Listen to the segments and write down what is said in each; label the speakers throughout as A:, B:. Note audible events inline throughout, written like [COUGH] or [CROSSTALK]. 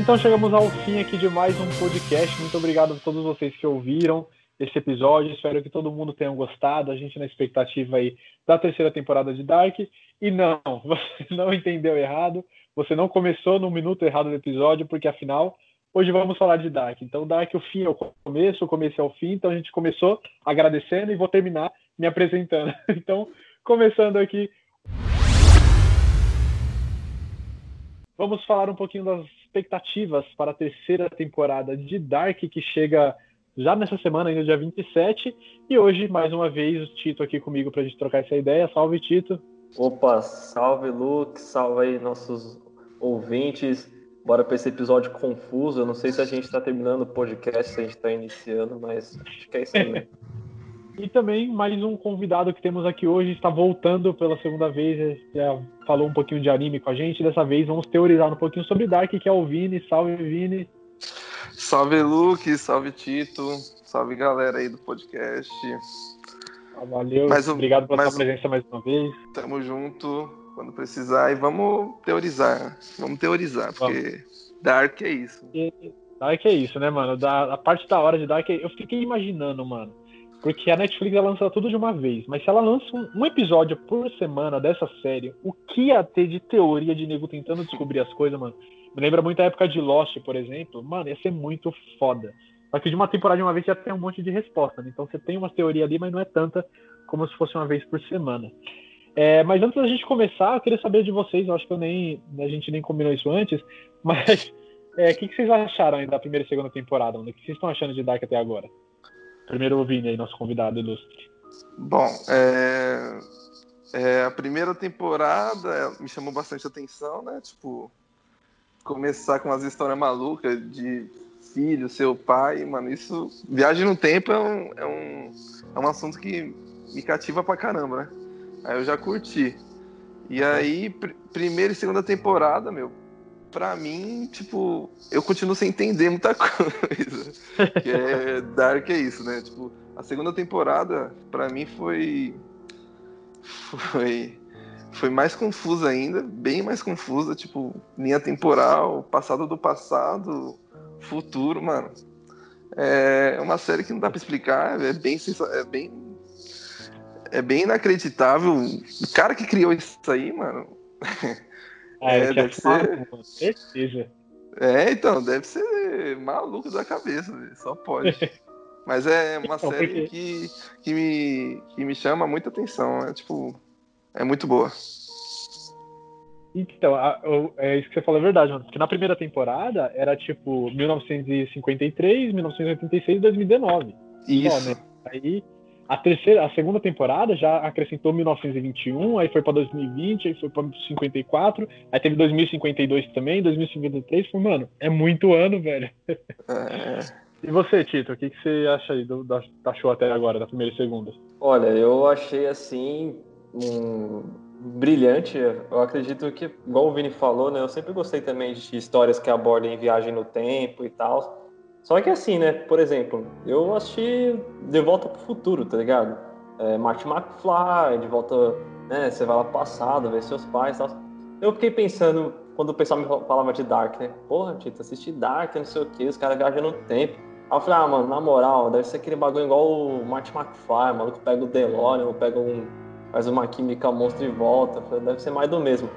A: Então chegamos ao fim aqui de mais um podcast. Muito obrigado a todos vocês que ouviram esse episódio. Espero que todo mundo tenha gostado. A gente na expectativa aí da terceira temporada de Dark. E não, [LAUGHS] você não entendeu errado. Você não começou no minuto errado do episódio, porque afinal, hoje vamos falar de Dark. Então, Dark, o fim é o começo, o começo é o fim. Então, a gente começou agradecendo e vou terminar me apresentando. [LAUGHS] Então, começando aqui. Vamos falar um pouquinho das expectativas para a terceira temporada de Dark, que chega já nessa semana, ainda dia 27. E hoje, mais uma vez, o Tito aqui comigo para a gente trocar essa ideia. Salve, Tito.
B: Opa, salve, Luke. Salve aí nossos ouvintes. Bora para esse episódio confuso. Eu não sei se a gente está terminando o podcast, se a gente está iniciando, mas acho que é isso aí. [LAUGHS]
A: e também mais um convidado que temos aqui hoje está voltando pela segunda vez. Já falou um pouquinho de anime com a gente. Dessa vez vamos teorizar um pouquinho sobre Dark, que é o Vini. Salve, Vini.
C: Salve, Luke. Salve, Tito. Salve, galera aí do podcast.
A: Ah, valeu. Mais um, Obrigado pela sua presença mais uma vez.
C: Tamo junto quando precisar e vamos teorizar. Vamos teorizar, porque vamos. Dark é isso.
A: Dark é isso, né, mano? Da, a parte da hora de Dark, eu fiquei imaginando, mano. Porque a Netflix ela lança tudo de uma vez, mas se ela lança um, um, episódio por semana dessa série, o que ia ter de teoria de nego tentando descobrir as coisas, mano? Me lembra muito a época de Lost, por exemplo. Mano, ia ser muito foda. Só que de uma temporada de uma vez já tem um monte de resposta, né? Então você tem uma teoria ali, mas não é tanta como se fosse uma vez por semana. É, mas antes da gente começar, eu queria saber de vocês, eu acho que eu nem, a gente nem combinou isso antes, [LAUGHS] mas é, o é, que, que, vocês acharam da primeira e segunda temporada? O que vocês estão achando de Dark até agora? Primeiro Vini aí, nosso convidado ilustre.
C: Bom, é, é, a primeira temporada me chamou bastante atenção, né? Tipo, começar com umas histórias malucas de filho, seu pai, mano, isso. Viagem no tempo é um, é um, é um assunto que me cativa pra caramba, né? Aí eu já curti. E aí, pr primeira e segunda temporada, meu, pra mim, tipo, eu continuo sem entender muita [LAUGHS] coisa. que é Dark é isso, né? Tipo, a segunda temporada, pra mim, foi. Foi. Foi mais confusa ainda, bem mais confusa, tipo, linha temporal, passado do passado, futuro, mano. É uma série que não dá pra explicar, é bem, é bem é bem inacreditável. O cara que criou isso aí, mano. [LAUGHS]
A: Ah, é, deve ser. Com certeza.
C: É, então, deve ser maluco da cabeça, só pode. [LAUGHS] Mas é uma então, série porque... que, que, me, que me chama muita atenção. É tipo. É muito boa.
A: Então, a, é isso que você falou é verdade, mano. Porque na primeira temporada era tipo 1953, 1986 2019.
C: Isso. Só, né?
A: Aí a terceira, a segunda temporada já acrescentou 1921, aí foi para 2020, aí foi para 54, aí teve 2052 também, 2053, foi, mano, é muito ano, velho. É. [LAUGHS] E você, Tito, o que, que você acha aí do, da, da show até agora, da primeira e segunda?
B: Olha, eu achei assim um, brilhante. Eu acredito que, igual o Vini falou, né? Eu sempre gostei também de histórias que abordem viagem no tempo e tal. Só que assim, né? Por exemplo, eu assisti De Volta pro Futuro, tá ligado? É, Marty McFly, de volta, né? Você vai lá pro passado, ver seus pais e tal. Eu fiquei pensando, quando o pessoal me falava de Dark, né? Porra, Tito, assisti Dark, não sei o que, os caras viajam no tempo. Aí eu falei, ah, mano, na moral, deve ser aquele bagulho igual o Marty McFly, o maluco pega o DeLorean, ou pega um. faz uma química monstro e volta. Falei, deve ser mais do mesmo.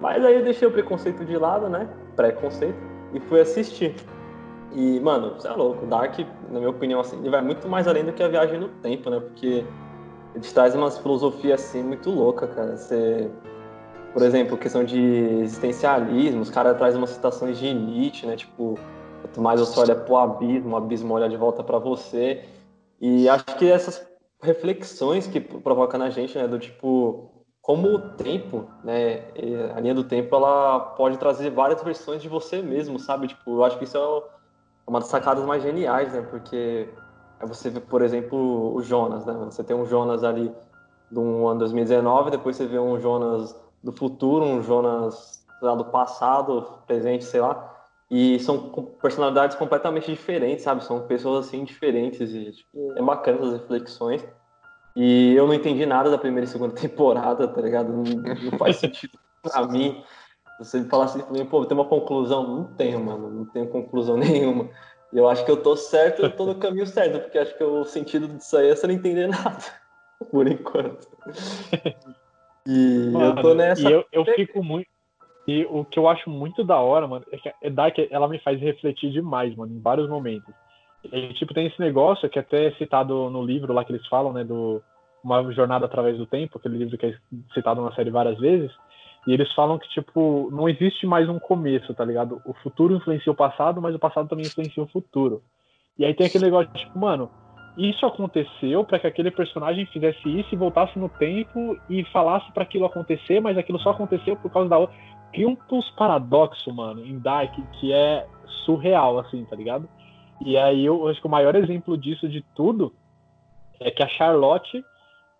B: Mas aí eu deixei o preconceito de lado, né? Preconceito, e fui assistir. E, mano, você é louco. Dark, na minha opinião, assim, ele vai muito mais além do que a viagem no tempo, né? Porque ele traz umas filosofias, assim, muito louca, cara. Você, por exemplo, questão de existencialismo, os caras trazem umas citações de Nietzsche, né? Tipo, quanto mais você olha pro abismo, o abismo olha de volta para você. E acho que essas reflexões que provoca na gente, né? Do tipo, como o tempo, né? A linha do tempo, ela pode trazer várias versões de você mesmo, sabe? Tipo, eu acho que isso é uma das sacadas mais geniais, né? Porque é você vê, por exemplo, o Jonas, né? Você tem um Jonas ali do ano 2019, depois você vê um Jonas do futuro, um Jonas lá, do passado, presente, sei lá. E são personalidades completamente diferentes, sabe? São pessoas assim diferentes e tipo, é bacana essas reflexões. E eu não entendi nada da primeira e segunda [LAUGHS] temporada, tá ligado? Não, não faz sentido pra mim você me falasse assim pra mim, pô, tem uma conclusão? Não tenho, mano, não tenho conclusão [LAUGHS] nenhuma. E eu acho que eu tô certo, eu tô no caminho certo, porque acho que o sentido disso aí é você não entender [LAUGHS] nada, por enquanto.
A: E mano, eu tô nessa. E eu, eu fico muito. E o que eu acho muito da hora, mano, é que é Dark ela me faz refletir demais, mano, em vários momentos. E, tipo, tem esse negócio que é até é citado no livro lá que eles falam, né, do Uma Jornada Através do Tempo, aquele livro que é citado na série várias vezes, e eles falam que, tipo, não existe mais um começo, tá ligado? O futuro influencia o passado, mas o passado também influencia o futuro. E aí tem aquele negócio, tipo, mano, isso aconteceu para que aquele personagem fizesse isso e voltasse no tempo e falasse para aquilo acontecer, mas aquilo só aconteceu por causa da outra. Cria uns paradoxos, mano, em Dark que é surreal, assim, tá ligado? E aí eu acho que o maior exemplo disso de tudo é que a Charlotte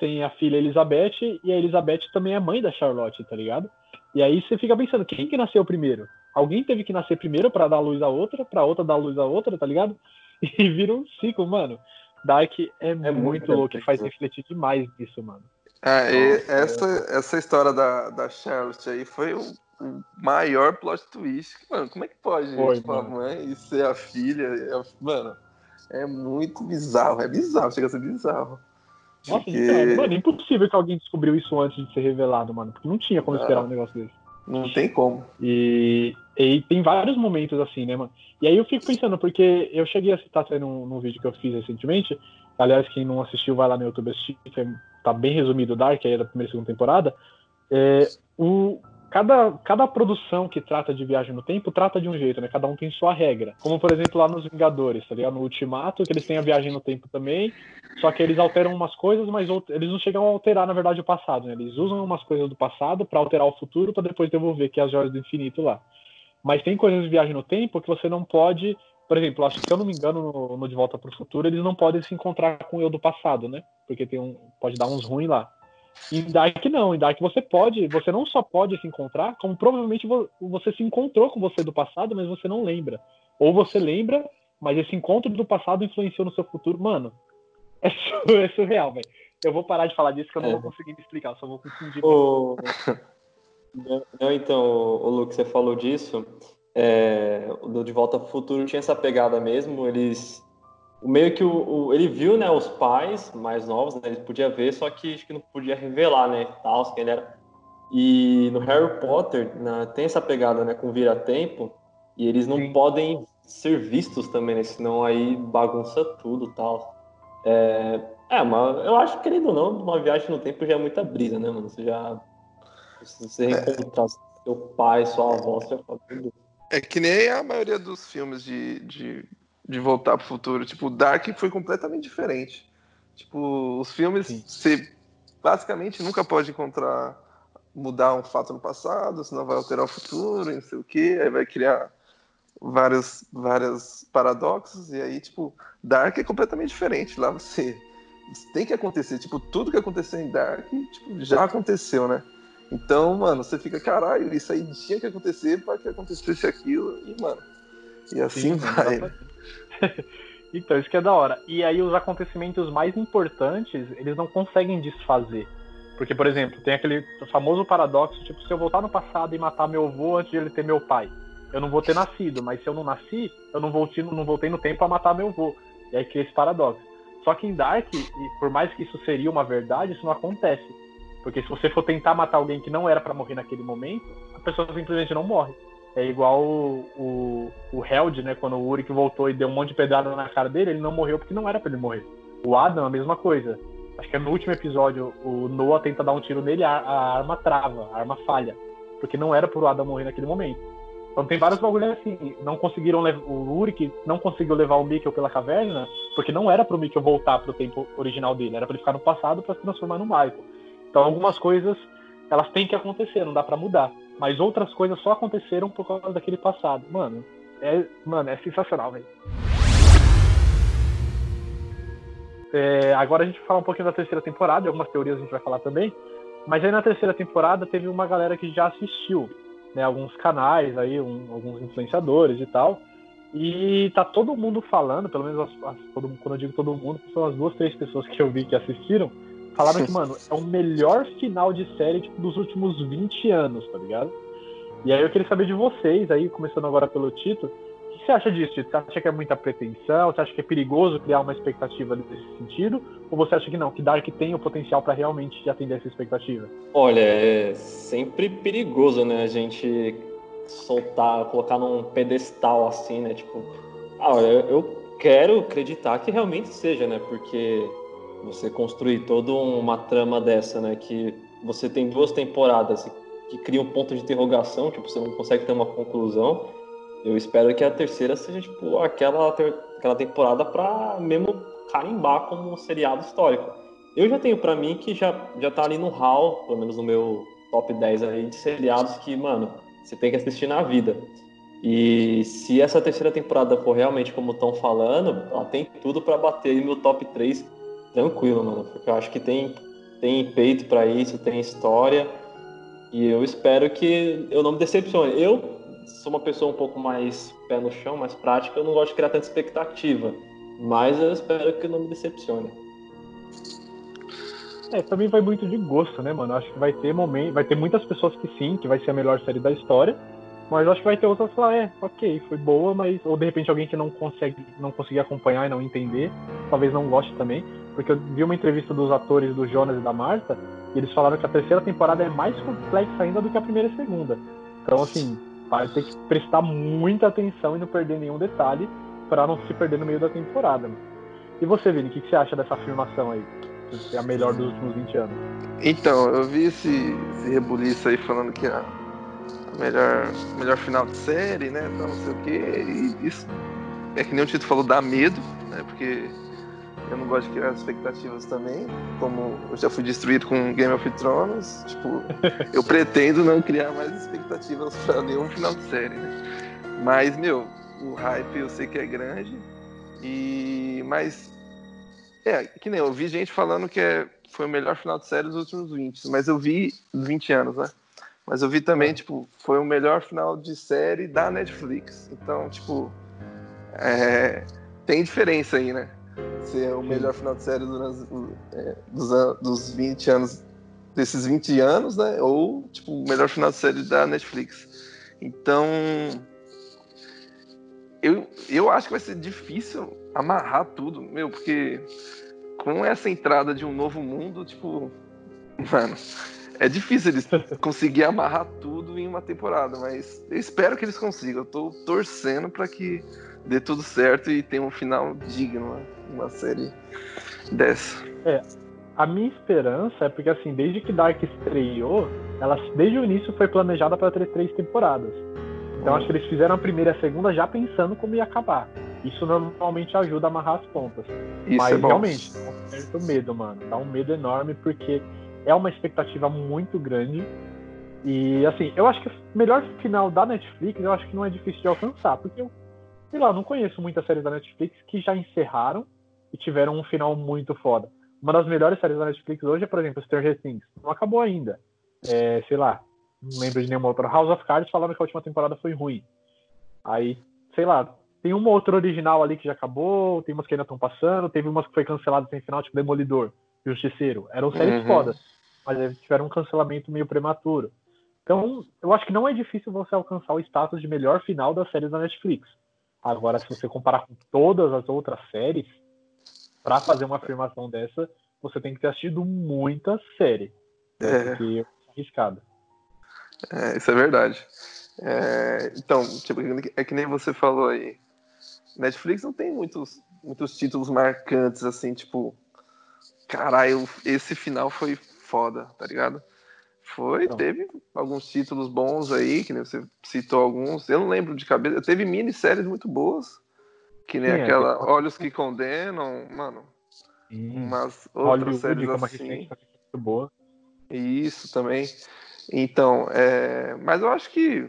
A: tem a filha Elizabeth e a Elizabeth também é mãe da Charlotte, tá ligado? E aí você fica pensando, quem que nasceu primeiro? Alguém teve que nascer primeiro para dar luz a outra, para outra dar luz a outra, tá ligado? [LAUGHS] E vira um ciclo, mano. Dark é, é muito, muito louco, faz refletir demais disso, mano.
C: Ah, essa, essa história da, da Charlotte aí foi o, o maior plot twist. Mano, como é que pode foi, tipo, a mãe ser a filha? É, mano, é muito bizarro, é bizarro, chega a ser bizarro.
A: Nossa, porque... então, mano, é impossível que alguém descobriu isso antes de ser revelado, mano. Porque não tinha como esperar ah, um negócio desse.
C: Não tem como.
A: E, e tem vários momentos assim, né, mano? E aí eu fico pensando, porque eu cheguei a citar até num, num vídeo que eu fiz recentemente. Aliás, quem não assistiu, vai lá no YouTube assistir, tá bem resumido o Dark, aí é da primeira e segunda temporada. É, o, cada, cada produção que trata de viagem no tempo trata de um jeito, né? Cada um tem sua regra. Como, por exemplo, lá nos Vingadores, tá ligado? No Ultimato, que eles têm a viagem no tempo também, só que eles alteram umas coisas, mas eles não chegam a alterar, na verdade, o passado, né? Eles usam umas coisas do passado para alterar o futuro, para depois devolver, que é as joias do infinito lá. Mas tem coisas de viagem no tempo que você não pode. Por exemplo, acho que se eu não me engano, no, no De Volta para o Futuro, eles não podem se encontrar com o eu do passado, né? Porque tem um, pode dar uns ruins lá. Em Dark não, em Dark você pode, você não só pode se encontrar, como provavelmente você se encontrou com você do passado, mas você não lembra. Ou você lembra, mas esse encontro do passado influenciou no seu futuro. Mano, é, [LAUGHS] é surreal, velho. Eu vou parar de falar disso que eu não é. vou conseguir me explicar, só vou confundir.
B: O... Não, então, o Luke, você falou disso. É, o De Volta ao Futuro tinha essa pegada mesmo. Eles meio que o, o, ele viu, né, os pais mais novos, né, ele podia ver, só que acho que não podia revelar, né, tal, quem ele era. E no Harry Potter né, tem essa pegada, né, com vira-tempo, e eles não Sim. podem ser vistos também, né, senão aí bagunça tudo, tal. É, é, mas eu acho que, querendo ou não, uma viagem no tempo já é muita brisa, né, mano, você já... Se você é. reencontrar seu pai, sua avó, você já fala tudo.
C: É que nem a maioria dos filmes de, de de voltar pro futuro. Tipo, Dark foi completamente diferente. Tipo, os filmes, Sim. você basicamente nunca pode encontrar, mudar um fato no passado, senão vai alterar o futuro, não sei o que, aí vai criar vários, vários paradoxos, e aí, tipo, Dark é completamente diferente. Lá você tem que acontecer, tipo, tudo que aconteceu em Dark, tipo, já aconteceu, né? Então, mano, você fica, caralho, isso aí tinha que acontecer para que acontecesse aquilo, e, mano, e assim Sim, vai. [LAUGHS]
A: então, isso que é da hora. E aí os acontecimentos mais importantes, eles não conseguem desfazer. Porque, por exemplo, tem aquele famoso paradoxo, tipo, se eu voltar no passado e matar meu avô antes de ele ter meu pai, eu não vou ter nascido, mas se eu não nasci, eu não voltei, não voltei no tempo a matar meu avô. E aí cria esse paradoxo. Só que em Dark, por mais que isso seria uma verdade, isso não acontece. Porque se você for tentar matar alguém que não era para morrer naquele momento, a pessoa simplesmente não morre. É igual o, o, o Held, né? Quando o Uric voltou e deu um monte de pedrada na cara dele, ele não morreu porque não era para ele morrer. O Adam, a mesma coisa. Acho que é no último episódio, o Noah tenta dar um tiro nele, a, a arma trava, a arma falha. Porque não era pro Adam morrer naquele momento. Então tem vários bagulhos assim. Não conseguiram. O Uric não conseguiu levar o Mikkel pela caverna, porque não era pro Mikkel voltar pro tempo original dele, era para ele ficar no passado para se transformar no Michael. Então algumas coisas elas têm que acontecer, não dá para mudar. Mas outras coisas só aconteceram por causa daquele passado. Mano, é, mano, é sensacional, velho. É, agora a gente vai falar um pouquinho da terceira temporada, algumas teorias a gente vai falar também. Mas aí na terceira temporada teve uma galera que já assistiu, né? Alguns canais aí, um, alguns influenciadores e tal. E tá todo mundo falando, pelo menos as, as, todo, quando eu digo todo mundo, são as duas, três pessoas que eu vi que assistiram, Falaram que, [LAUGHS] mano, é o melhor final de série tipo, dos últimos 20 anos, tá ligado? E aí eu queria saber de vocês, aí começando agora pelo Tito, o que você acha disso, Tito? Você acha que é muita pretensão? Você acha que é perigoso criar uma expectativa nesse sentido? Ou você acha que não, que Dark tem o potencial para realmente atender essa expectativa?
B: Olha, é sempre perigoso, né, a gente soltar, colocar num pedestal assim, né, tipo, ah, eu quero acreditar que realmente seja, né, porque você construir toda uma trama dessa, né, que você tem duas temporadas que cria um ponto de interrogação, tipo, você não consegue ter uma conclusão. Eu espero que a terceira seja, tipo, aquela, aquela temporada para mesmo carimbar como um seriado histórico. Eu já tenho para mim que já, já tá ali no hall, pelo menos no meu top 10 aí, de seriados que, mano, você tem que assistir na vida. E se essa terceira temporada for realmente como estão falando, ela tem tudo para bater no meu top 3 tranquilo, mano. Porque eu acho que tem, tem peito para isso, tem história. E eu espero que eu não me decepcione. Eu sou uma pessoa um pouco mais pé no chão, mais prática, eu não gosto de criar tanta expectativa. Mas eu espero que não me decepcione.
A: É, também vai muito de gosto, né, mano? Acho que vai ter momento, vai ter muitas pessoas que sim, que vai ser a melhor série da história. Mas acho que vai ter outras que falar, é, ok, foi boa, mas. Ou de repente alguém que não consegue não conseguir acompanhar e não entender, talvez não goste também. Porque eu vi uma entrevista dos atores do Jonas e da Marta, e eles falaram que a terceira temporada é mais complexa ainda do que a primeira e segunda. Então, assim, vai ter que prestar muita atenção e não perder nenhum detalhe para não se perder no meio da temporada. E você, Vini, o que, que você acha dessa afirmação aí? Que é a melhor dos últimos 20 anos.
C: Então, eu vi esse, esse rebuliço aí falando que a melhor, melhor final de série, né? Então, não sei o quê. E isso é que nem o Tito falou, dá medo, né? Porque eu não gosto de criar expectativas também. Como eu já fui destruído com Game of Thrones, tipo, [LAUGHS] eu pretendo não criar mais expectativas para nenhum final de série, né? Mas, meu, o hype eu sei que é grande. E. Mas. É, que nem eu vi gente falando que é, foi o melhor final de série dos últimos 20, mas eu vi 20 anos, né? Mas eu vi também, é. tipo, foi o melhor final de série da Netflix. Então, tipo, é, tem diferença aí, né? ser o melhor final de série durante, é, dos, dos 20 anos, desses 20 anos, né? Ou, tipo, o melhor final de série da Netflix. Então, eu, eu acho que vai ser difícil amarrar tudo, meu, porque com essa entrada de um novo mundo, tipo, [LAUGHS] mano, é difícil eles conseguir amarrar tudo em uma temporada, mas eu espero que eles consigam. Eu tô torcendo para que dê tudo certo e tenha um final digno. Né? uma série dessa.
A: É, a minha esperança é porque, assim, desde que Dark estreou, ela desde o início foi planejada para ter três temporadas. Então, acho que eles fizeram a primeira e a segunda já pensando como ia acabar. Isso normalmente ajuda a amarrar as pontas. Isso Mas, é realmente, dá um certo medo, mano. Dá um medo enorme, porque é uma expectativa muito grande. E, assim, eu acho que o melhor final da Netflix, eu acho que não é difícil de alcançar. Porque eu, sei lá, não conheço muitas séries da Netflix que já encerraram e tiveram um final muito foda. Uma das melhores séries da Netflix hoje é, por exemplo, Stranger Things. Não acabou ainda. É, sei lá, não lembro de nenhuma outra. House of Cards falaram que a última temporada foi ruim. Aí, sei lá, tem uma outra original ali que já acabou, tem umas que ainda estão passando, teve umas que foi cancelada sem final, tipo Demolidor, Justiceiro. Eram séries uhum. fodas, mas tiveram um cancelamento meio prematuro. Então, eu acho que não é difícil você alcançar o status de melhor final das séries da Netflix. Agora, se você comparar com todas as outras séries, para fazer uma afirmação dessa, você tem que ter assistido muita série. É. Porque é arriscado.
C: É, isso é verdade. É, então, tipo, é que nem você falou aí. Netflix não tem muitos, muitos títulos marcantes, assim, tipo, caralho, esse final foi foda, tá ligado? Foi, então. teve alguns títulos bons aí, que nem você citou alguns. Eu não lembro de cabeça. Teve minisséries muito boas. Que nem Sim, é, aquela é, Olhos que Condenam, mano. Umas outras séries assim. muito boa. Isso também. Então, é... mas eu acho que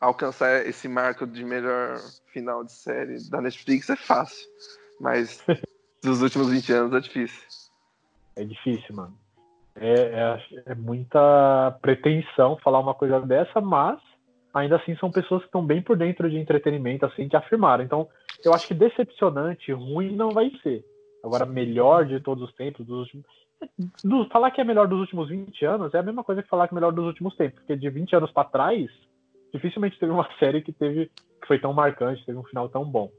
C: alcançar esse marco de melhor final de série da Netflix é fácil. Mas [LAUGHS] dos últimos 20 anos é difícil.
A: É difícil, mano. É, é, é, muita pretensão falar uma coisa dessa, mas ainda assim são pessoas que estão bem por dentro de entretenimento, assim, que afirmaram. Então, eu acho que decepcionante, ruim não vai ser. Agora, melhor de todos os tempos, dos últimos. Do, falar que é melhor dos últimos 20 anos é a mesma coisa que falar que é melhor dos últimos tempos, porque de 20 anos para trás dificilmente teve uma [LAUGHS] série que teve que foi tão marcante, teve um final tão bom.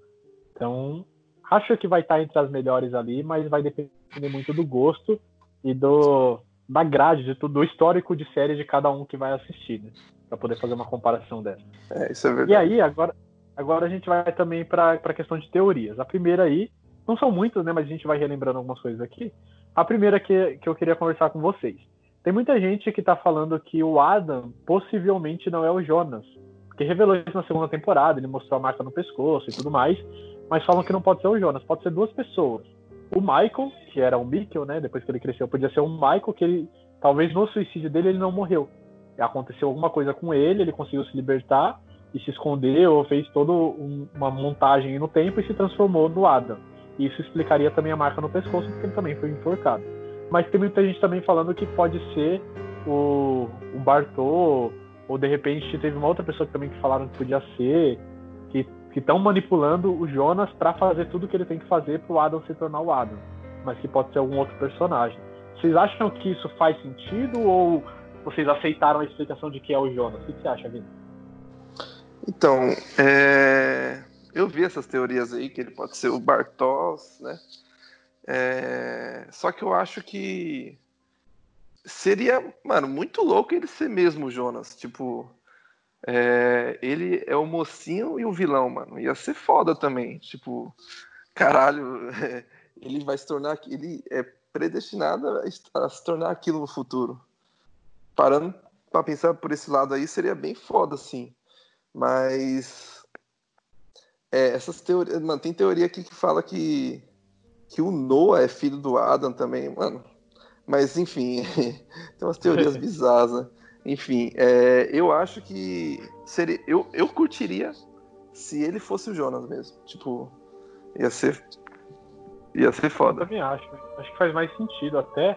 A: Então, acho que vai estar entre as melhores ali, mas vai depender muito do gosto e do da grade, de tudo, do histórico de série de cada um que vai assistir, né? Para poder fazer uma comparação dessa.
C: É, isso é verdade.
A: E aí, agora, agora a gente vai também para a questão de teorias. A primeira aí, não são muitas, né? Mas a gente vai relembrando algumas coisas aqui. A primeira que, que eu queria conversar com vocês. Tem muita gente que tá falando que o Adam possivelmente não é o Jonas. Porque revelou isso na segunda temporada, ele mostrou a marca no pescoço e tudo mais. Mas falam que não pode ser o Jonas, pode ser duas pessoas. O Michael, que era o Mikkel, né? Depois que ele cresceu, podia ser o Michael, que ele, talvez no suicídio dele ele não morreu. Aconteceu alguma coisa com ele, ele conseguiu se libertar e se escondeu, fez toda um, uma montagem no tempo e se transformou no Adam. Isso explicaria também a marca no pescoço, porque ele também foi enforcado. Mas tem muita gente também falando que pode ser o, o Bartô, ou de repente teve uma outra pessoa que também que falaram que podia ser, que estão manipulando o Jonas para fazer tudo o que ele tem que fazer para o Adam se tornar o Adam, mas que pode ser algum outro personagem. Vocês acham que isso faz sentido ou vocês aceitaram a explicação de que é o Jonas? O que você acha, Vini?
C: Então, é... eu vi essas teorias aí que ele pode ser o Bartos, né? É... Só que eu acho que seria, mano, muito louco ele ser mesmo o Jonas. Tipo, é, ele é o mocinho e o vilão, mano. Ia ser foda também. Tipo, caralho, é, [LAUGHS] ele vai se tornar. Ele é predestinado a, a se tornar aquilo no futuro. Parando pra pensar por esse lado aí, seria bem foda, assim. Mas. É, essas teorias. Mano, tem teoria aqui que fala que. Que o Noah é filho do Adam também, mano. Mas, enfim, [LAUGHS] tem umas teorias [LAUGHS] bizarras, né? Enfim, é, eu acho que seria. Eu, eu curtiria se ele fosse o Jonas mesmo. Tipo, ia ser. Ia ser foda.
A: Eu também acho. Acho que faz mais sentido até.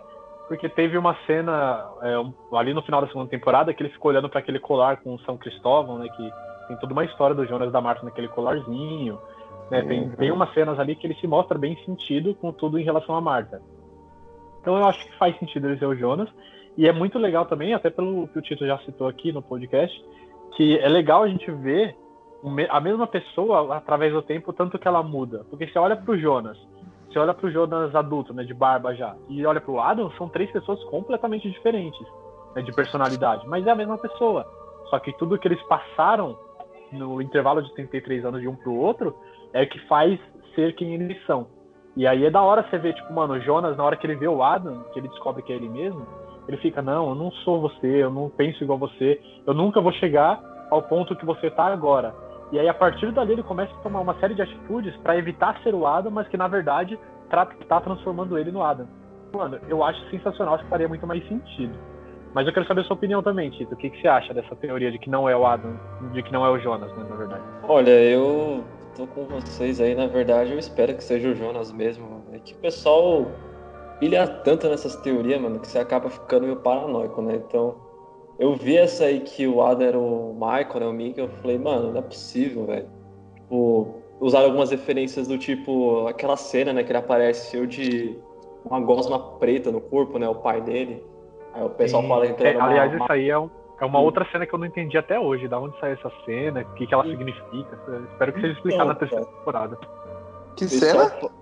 A: Porque teve uma cena é, ali no final da segunda temporada que ele ficou olhando para aquele colar com São Cristóvão, né? Que tem toda uma história do Jonas da Marta naquele colarzinho. Né, tem, uhum. tem umas cenas ali que ele se mostra bem sentido com tudo em relação a Marta. Então eu acho que faz sentido ele ser o Jonas. E é muito legal também, até pelo que o Tito já citou aqui no podcast, que é legal a gente ver a mesma pessoa através do tempo, tanto que ela muda. Porque você olha pro Jonas, você olha pro Jonas adulto, né, de barba já, e olha pro Adam, são três pessoas completamente diferentes, né, de personalidade, mas é a mesma pessoa. Só que tudo que eles passaram no intervalo de 33 anos de um pro outro é o que faz ser quem eles são. E aí é da hora você ver, tipo, mano, o Jonas, na hora que ele vê o Adam, que ele descobre que é ele mesmo, ele fica, não, eu não sou você, eu não penso igual você, eu nunca vou chegar ao ponto que você está agora. E aí, a partir dali, ele começa a tomar uma série de atitudes para evitar ser o Adam, mas que na verdade está transformando ele no Adam. Mano, eu acho sensacional, acho que faria muito mais sentido. Mas eu quero saber a sua opinião também, Tito. O que, que você acha dessa teoria de que não é o Adam, de que não é o Jonas, né, na verdade?
B: Olha, eu tô com vocês aí, na verdade, eu espero que seja o Jonas mesmo. É que o pessoal pilha tanto nessas teorias, mano, que você acaba ficando meio paranoico, né? Então, eu vi essa aí que o Adam era o Michael, né, o Mickey, eu falei, mano, não é possível, velho. Tipo, usaram algumas referências do tipo, aquela cena, né, que ele aparece cheio de uma gosma preta no corpo, né, o pai dele. Aí o pessoal Sim. fala que
A: é, Aliás, isso aí é, um, é uma outra cena que eu não entendi até hoje, da onde saiu essa cena, o que, que ela significa. Espero que seja explicado então, na terceira temporada.
C: Que cena?
B: É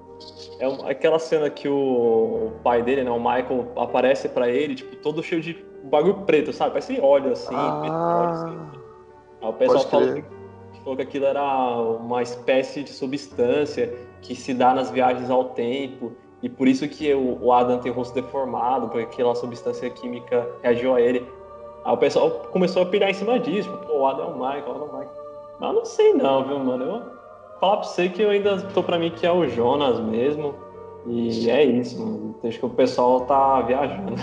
B: aquela cena que o pai dele, né, o Michael, aparece para ele, tipo, todo cheio de bagulho preto, sabe? Parece óleo assim, ah, assim. Aí o pessoal falou que, falou que aquilo era uma espécie de substância que se dá nas viagens ao tempo. E por isso que o Adam tem o rosto deformado, porque aquela substância química reagiu a ele. Aí o pessoal começou a pirar em cima disso, tipo, pô, o Adam é o Michael, o Adam é o Michael. Mas eu não sei não, viu, mano? Eu, falar pra você que eu ainda tô pra mim que é o Jonas mesmo. E é isso, mano. Acho que o pessoal tá viajando.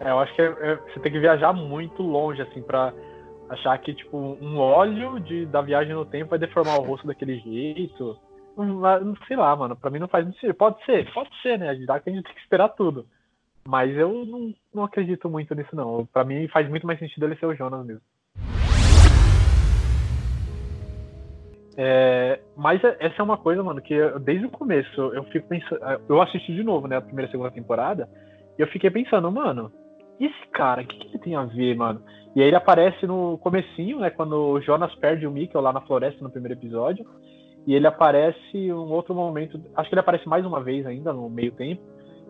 A: É, eu acho que é, é, você tem que viajar muito longe, assim, pra achar que, tipo, um óleo de, da viagem no tempo vai deformar o rosto daquele jeito. Não, sei lá, mano. Pra mim não faz muito sentido. Pode ser, pode ser, né? Dá que a gente tem que esperar tudo. Mas eu não, não acredito muito nisso, não. Pra mim faz muito mais sentido ele ser o Jonas mesmo. É, mas é, essa é uma coisa, mano, que eu, desde o começo eu fico pensando. Eu assisti de novo, né, a primeira e segunda temporada, e eu fiquei pensando, mano, esse cara, o que, que ele tem a ver, mano? E aí ele aparece no comecinho, né? Quando o Jonas perde o Mikkel lá na floresta no primeiro episódio. E ele aparece um outro momento. Acho que ele aparece mais uma vez ainda no meio tempo.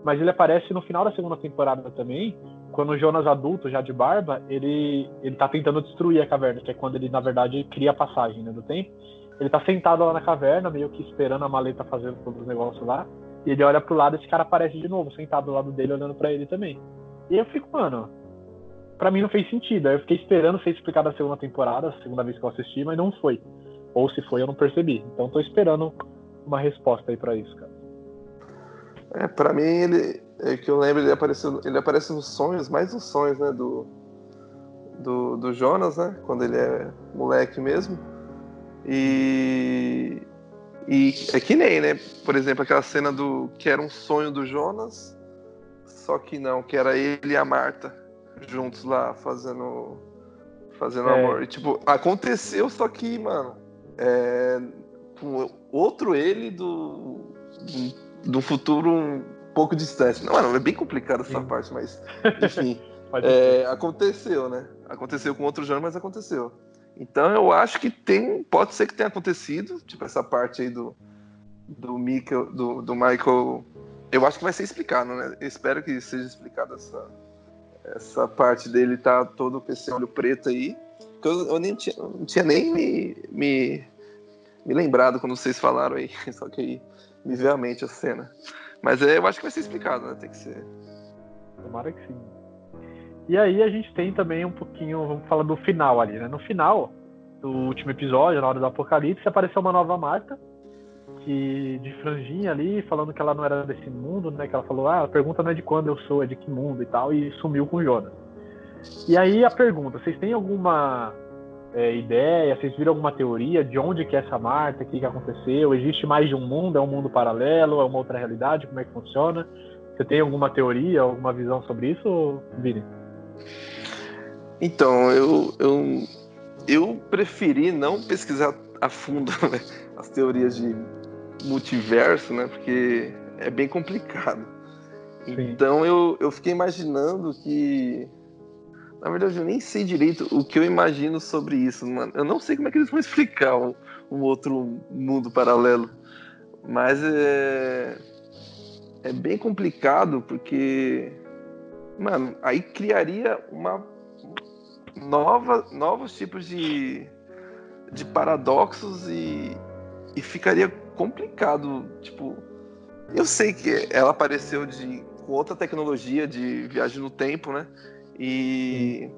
A: Mas ele aparece no final da segunda temporada também. Quando o Jonas adulto, já de barba, ele, ele tá tentando destruir a caverna, que é quando ele, na verdade, cria a passagem né, do tempo. Ele tá sentado lá na caverna, meio que esperando a maleta fazendo todos os negócios lá. E ele olha pro lado e esse cara aparece de novo, sentado do lado dele, olhando para ele também. E eu fico, mano, pra mim não fez sentido. Aí eu fiquei esperando ser explicado a segunda temporada, a segunda vez que eu assisti, mas não foi. Ou se foi, eu não percebi. Então tô esperando uma resposta aí para isso, cara.
C: É, pra mim, ele. É que eu lembro, ele apareceu. Ele aparece nos sonhos, mais nos sonhos, né? Do, do, do Jonas, né? Quando ele é moleque mesmo. E. E é que nem, né? Por exemplo, aquela cena do que era um sonho do Jonas, só que não, que era ele e a Marta juntos lá fazendo fazendo é. amor. E, tipo, aconteceu, só que, mano, é, com outro ele do, do futuro um pouco distante. Não, mano, é bem complicado essa Sim. parte, mas [LAUGHS] enfim, é, aconteceu, né? Aconteceu com outro Jonas, mas aconteceu. Então eu acho que tem, pode ser que tenha acontecido, tipo essa parte aí do do Michael, do, do Michael, eu acho que vai ser explicado, né? Eu espero que seja explicado essa essa parte dele tá todo com esse olho preto aí. Que eu, eu nem tinha, não tinha nem me, me, me lembrado quando vocês falaram aí, [LAUGHS] só que aí me veio à mente a cena. Mas é, eu acho que vai ser explicado, né? Tem que ser.
A: Tomara que sim. E aí a gente tem também um pouquinho, vamos falar do final ali, né? No final do último episódio, na hora do apocalipse, apareceu uma nova Marta, que de franjinha ali, falando que ela não era desse mundo, né? Que ela falou, ah, a pergunta não é de quando eu sou, é de que mundo e tal, e sumiu com o Jonas. E aí a pergunta, vocês têm alguma é, ideia, vocês viram alguma teoria de onde que é essa Marta, o que, que aconteceu? Existe mais de um mundo? É um mundo paralelo? É uma outra realidade? Como é que funciona? Você tem alguma teoria, alguma visão sobre isso, Vini?
C: Então, eu, eu, eu preferi não pesquisar a fundo [LAUGHS] né, as teorias de multiverso, né? Porque é bem complicado. Sim. Então eu, eu fiquei imaginando que. Na verdade, eu nem sei direito o que eu imagino sobre isso, mano. Eu não sei como é que eles vão explicar um, um outro mundo paralelo. Mas é. É bem complicado porque mano, aí criaria uma nova, novos tipos de, de paradoxos e, e ficaria complicado. Tipo, eu sei que ela apareceu de, com outra tecnologia de viagem no tempo, né? E,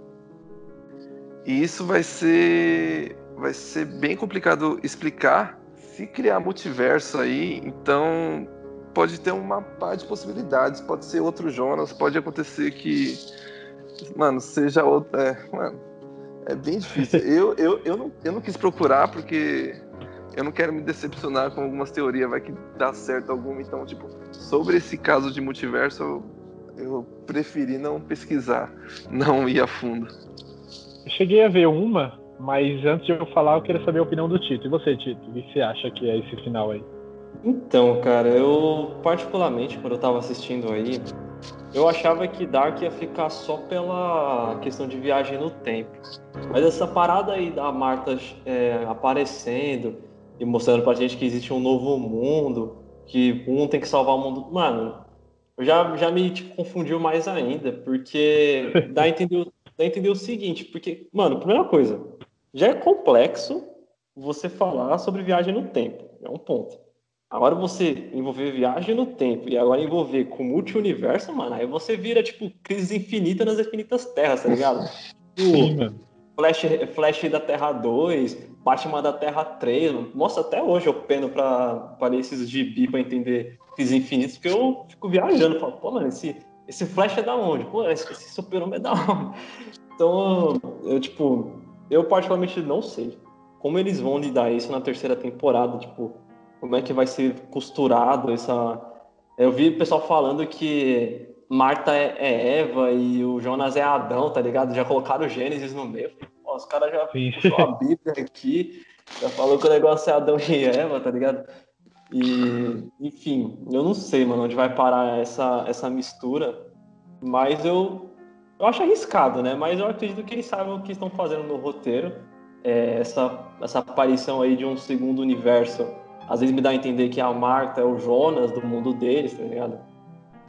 C: e isso vai ser, vai ser bem complicado explicar. Se criar multiverso aí, então pode ter uma par de possibilidades. Pode ser outro Jonas, pode acontecer que, mano, seja outro. É, mano, é bem difícil. [LAUGHS] eu, eu, eu, não, eu não quis procurar porque eu não quero me decepcionar com algumas teorias, vai que dá certo alguma. Então, tipo, sobre esse caso de multiverso, eu, eu preferi não pesquisar, não ir a fundo.
A: Eu cheguei a ver uma, mas antes de eu falar, eu queria saber a opinião do Tito. E você, Tito? O que você acha que é esse final aí?
B: Então, cara, eu particularmente, quando eu tava assistindo aí, eu achava que Dark ia ficar só pela questão de viagem no tempo. Mas essa parada aí da Marta é, aparecendo e mostrando pra gente que existe um novo mundo, que um tem que salvar o mundo. Mano, já, já me tipo, confundiu mais ainda, porque [LAUGHS] dá a, entender, dá a entender o seguinte, porque, mano, primeira coisa, já é complexo você falar sobre viagem no tempo, é um ponto. Agora você envolver viagem no tempo e agora envolver com multi-universo, mano, aí você vira, tipo, crise infinita nas infinitas terras, tá ligado? [LAUGHS] Sim, mano. Flash, Flash da Terra 2, Batman da Terra 3. Mostra até hoje eu peno pra, pra ler esses gibi pra entender crise infinitas, porque eu fico viajando, falo, pô, mano, esse, esse Flash é da onde? Pô, esse, esse super-homem é da onde? Então, eu, tipo, eu particularmente não sei como eles vão lidar isso na terceira temporada, tipo, como é que vai ser costurado essa. Eu vi o pessoal falando que Marta é, é Eva e o Jonas é Adão, tá ligado? Já colocaram o Gênesis no meio. Pô, os caras já puxou a Bíblia aqui, já falou que o negócio é Adão e Eva, tá ligado? E, enfim, eu não sei, mano, onde vai parar essa, essa mistura, mas eu Eu acho arriscado, né? Mas eu acredito que eles sabem o que estão fazendo no roteiro. É, essa, essa aparição aí de um segundo universo, às vezes me dá a entender que a Marta é o Jonas do mundo deles, tá ligado?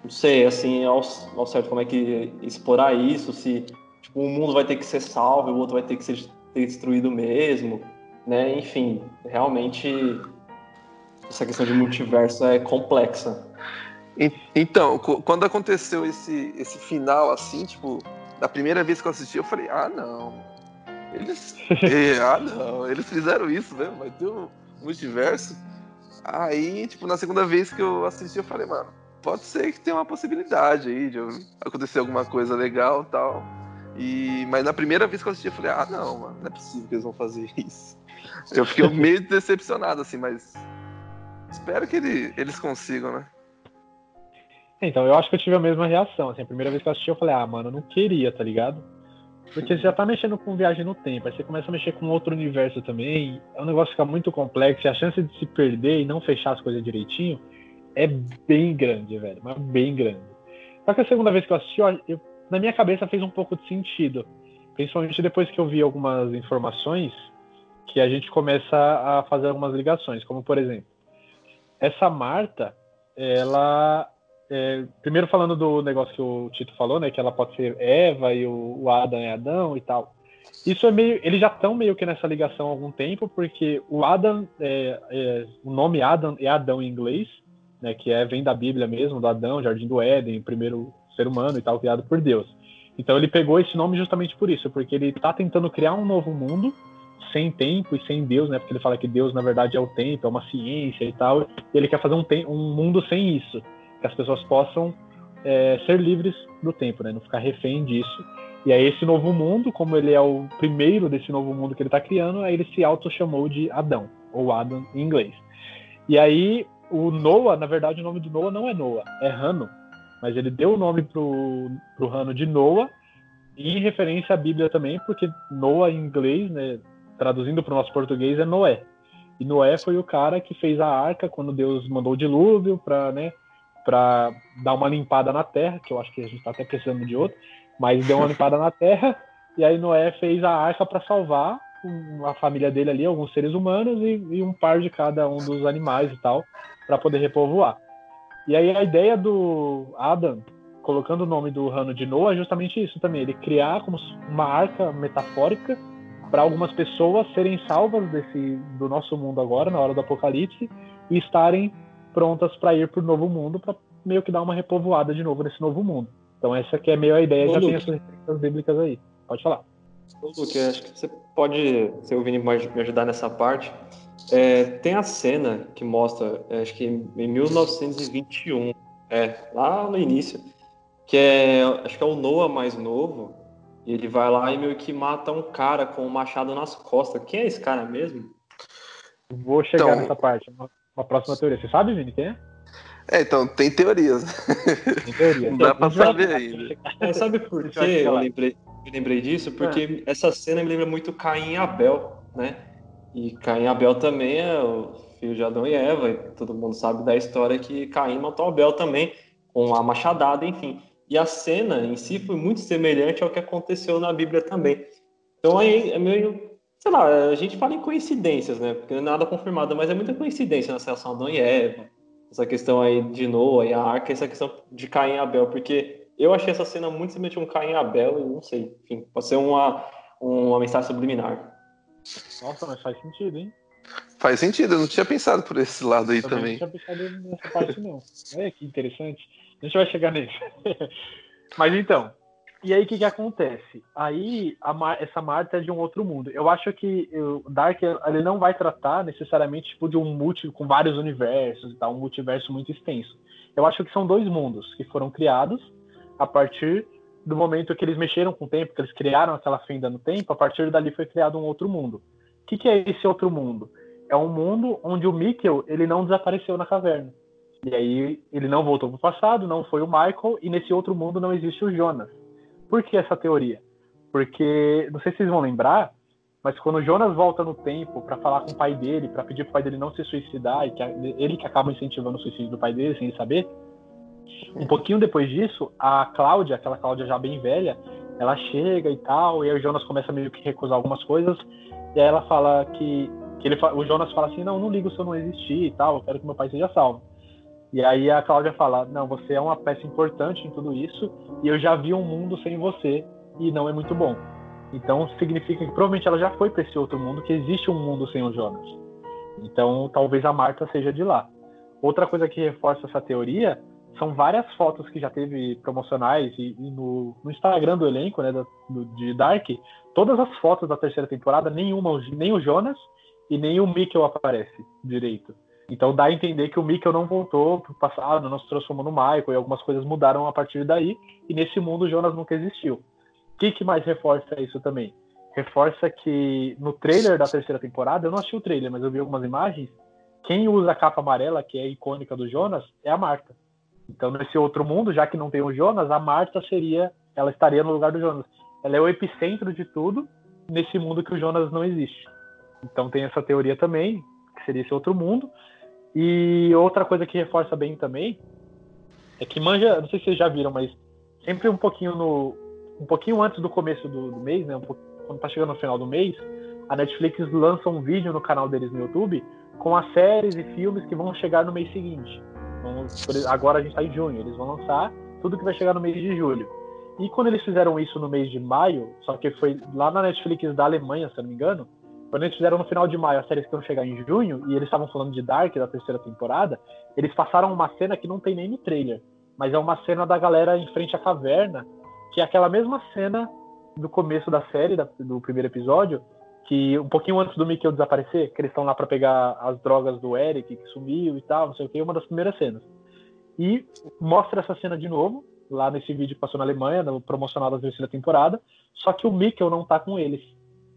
B: Não sei, assim, ao, ao certo como é que explorar isso, se tipo, um mundo vai ter que ser salvo, o outro vai ter que ser destruído mesmo, né? Enfim, realmente essa questão de multiverso é complexa.
C: Então, quando aconteceu esse, esse final assim, tipo, da primeira vez que eu assisti, eu falei, ah não. Eles. é, [LAUGHS] ah não, eles fizeram isso, né? Vai ter um multiverso. Aí, tipo, na segunda vez que eu assisti, eu falei, mano, pode ser que tenha uma possibilidade aí de acontecer alguma coisa legal e tal. E, mas na primeira vez que eu assisti, eu falei, ah não, mano, não é possível que eles vão fazer [LAUGHS] isso. Eu fiquei [LAUGHS] meio decepcionado, assim, mas espero que ele, eles consigam, né?
A: Então, eu acho que eu tive a mesma reação. Assim, a primeira vez que eu assisti, eu falei, ah, mano, eu não queria, tá ligado? Porque você já tá mexendo com viagem no tempo, aí você começa a mexer com outro universo também, é um negócio que fica muito complexo, e a chance de se perder e não fechar as coisas direitinho é bem grande, velho, mas bem grande. Só que a segunda vez que eu assisti, eu, na minha cabeça fez um pouco de sentido. Principalmente depois que eu vi algumas informações que a gente começa a fazer algumas ligações, como por exemplo, essa Marta, ela é, primeiro falando do negócio que o Tito falou, né? Que ela pode ser Eva e o, o Adam é Adão e tal. Isso é meio. Eles já estão meio que nessa ligação há algum tempo, porque o Adam, é, é, o nome Adam é Adão em inglês, né? Que é, vem da Bíblia mesmo, do Adão, Jardim do Éden, primeiro ser humano e tal, criado por Deus. Então ele pegou esse nome justamente por isso, porque ele está tentando criar um novo mundo sem tempo e sem Deus, né? Porque ele fala que Deus na verdade é o tempo, é uma ciência e tal. E ele quer fazer um, um mundo sem isso que as pessoas possam é, ser livres do tempo, né? Não ficar refém disso. E aí esse novo mundo, como ele é o primeiro desse novo mundo que ele está criando, aí ele se auto-chamou de Adão, ou Adam em inglês. E aí o Noah, na verdade o nome do Noah não é Noah, é Rano. Mas ele deu o nome pro, pro Rano de Noah, em referência à Bíblia também, porque Noah em inglês, né, traduzindo para o nosso português, é Noé. E Noé foi o cara que fez a arca quando Deus mandou o dilúvio para né, para dar uma limpada na terra, que eu acho que a gente está até precisando de outro, mas deu uma [LAUGHS] limpada na terra, e aí Noé fez a arca para salvar a família dele ali, alguns seres humanos e, e um par de cada um dos animais e tal, para poder repovoar. E aí a ideia do Adam, colocando o nome do Rano de Noah, é justamente isso também, ele criar como uma arca metafórica para algumas pessoas serem salvas desse do nosso mundo agora, na hora do apocalipse, e estarem prontas para ir para o novo mundo, para meio que dar uma repovoada de novo nesse novo mundo. Então essa que é meio a ideia, Ô, já Luke. tem essas referências bíblicas aí. Pode falar.
B: Ô, Luke, acho que você pode, se o Vini pode me ajudar nessa parte. É, tem a cena que mostra, é, acho que em 1921, é, lá no início, que é, acho que é o Noah mais novo, e ele vai lá e meio que mata um cara com um machado nas costas. Quem é esse cara mesmo?
A: Vou chegar então, nessa parte uma próxima teoria. Você sabe, Vini, quem é?
C: É, então, tem teorias. Tem teoria. Não dá pra saber ainda.
B: É, sabe por que eu lembrei, eu lembrei disso? Porque é. essa cena me lembra muito Caim e Abel, né? E Caim e Abel também é o filho de Adão e Eva, e todo mundo sabe da história que Caim matou Abel também, com a machadada, enfim. E a cena em si foi muito semelhante ao que aconteceu na Bíblia também. Então aí é meio sei lá, a gente fala em coincidências, né? Porque não é nada confirmado, mas é muita coincidência nessa relação Adão e Eva, essa questão aí de Noah e a Arca, essa questão de Caim e Abel, porque eu achei essa cena muito semelhante a um Caim e Abel, e não sei, enfim, pode ser uma, uma mensagem subliminar.
A: Nossa, mas faz sentido, hein?
C: Faz sentido, eu não tinha pensado por esse lado aí também.
A: também. Não tinha pensado nessa parte, não. Olha que interessante. A gente vai chegar nisso. [LAUGHS] mas então, e aí o que, que acontece? Aí Mar essa Marta é de um outro mundo. Eu acho que o Dark ele não vai tratar necessariamente tipo, de um multi com vários universos tal, um multiverso muito extenso. Eu acho que são dois mundos que foram criados a partir do momento que eles mexeram com o tempo, que eles criaram aquela fenda no tempo, a partir dali foi criado um outro mundo. O que, que é esse outro mundo? É um mundo onde o Mikkel ele não desapareceu na caverna. E aí ele não voltou para o passado, não foi o Michael, e nesse outro mundo não existe o Jonas. Por que essa teoria? Porque, não sei se vocês vão lembrar, mas quando Jonas volta no tempo para falar com o pai dele, para pedir pro pai dele não se suicidar, e que ele que acaba incentivando o suicídio do pai dele sem ele saber, um pouquinho depois disso, a Cláudia, aquela Cláudia já bem velha, ela chega e tal, e aí o Jonas começa meio que recusar algumas coisas, e aí ela fala que, que ele, o Jonas fala assim, não, não ligo se eu não existir e tal, eu quero que meu pai seja salvo. E aí a Cláudia fala, não, você é uma peça importante em tudo isso, e eu já vi um mundo sem você, e não é muito bom. Então significa que provavelmente ela já foi para esse outro mundo, que existe um mundo sem o Jonas. Então talvez a Marta seja de lá. Outra coisa que reforça essa teoria são várias fotos que já teve promocionais e, e no, no, Instagram do elenco, né, do, de Dark, todas as fotos da terceira temporada, nenhuma, nem o Jonas e nem o Mikkel aparece direito. Então dá a entender que o Mikkel não voltou pro passado, não se transformou no Michael e algumas coisas mudaram a partir daí. E nesse mundo o Jonas nunca existiu. O que, que mais reforça isso também? Reforça que no trailer da terceira temporada, eu não assisti o trailer, mas eu vi algumas imagens. Quem usa a capa amarela, que é icônica do Jonas, é a Marta. Então, nesse outro mundo, já que não tem o Jonas, a Marta seria, ela estaria no lugar do Jonas. Ela é o epicentro de tudo nesse mundo que o Jonas não existe. Então tem essa teoria também, que seria esse outro mundo. E outra coisa que reforça bem também é que manja, não sei se vocês já viram, mas sempre um pouquinho no um pouquinho antes do começo do, do mês, né, um quando tá chegando no final do mês, a Netflix lança um vídeo no canal deles no YouTube com as séries e filmes que vão chegar no mês seguinte. Então, agora a gente está em junho, eles vão lançar tudo que vai chegar no mês de julho. E quando eles fizeram isso no mês de maio, só que foi lá na Netflix da Alemanha, se não me engano, quando eles fizeram no final de maio as séries que vão chegar em junho, e eles estavam falando de Dark, da terceira temporada, eles passaram uma cena que não tem nem no trailer, mas é uma cena da galera em frente à caverna, que é aquela mesma cena do começo da série, do primeiro episódio, que um pouquinho antes do Mikkel desaparecer, que eles estão lá para pegar as drogas do Eric, que sumiu e tal, não sei o que, uma das primeiras cenas. E mostra essa cena de novo, lá nesse vídeo que passou na Alemanha, no promocional da terceira temporada, só que o Mikkel não tá com eles.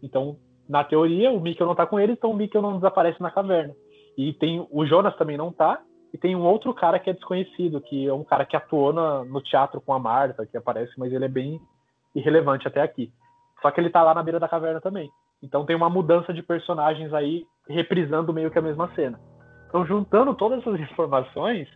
A: Então, na teoria, o Mikkel não tá com eles, então o Mikkel não desaparece na caverna. E tem o Jonas também não tá, e tem um outro cara que é desconhecido, que é um cara que atuou na, no teatro com a Marta, que aparece, mas ele é bem irrelevante até aqui. Só que ele tá lá na beira da caverna também. Então tem uma mudança de personagens aí reprisando meio que a mesma cena. Então juntando todas essas [LAUGHS] informações,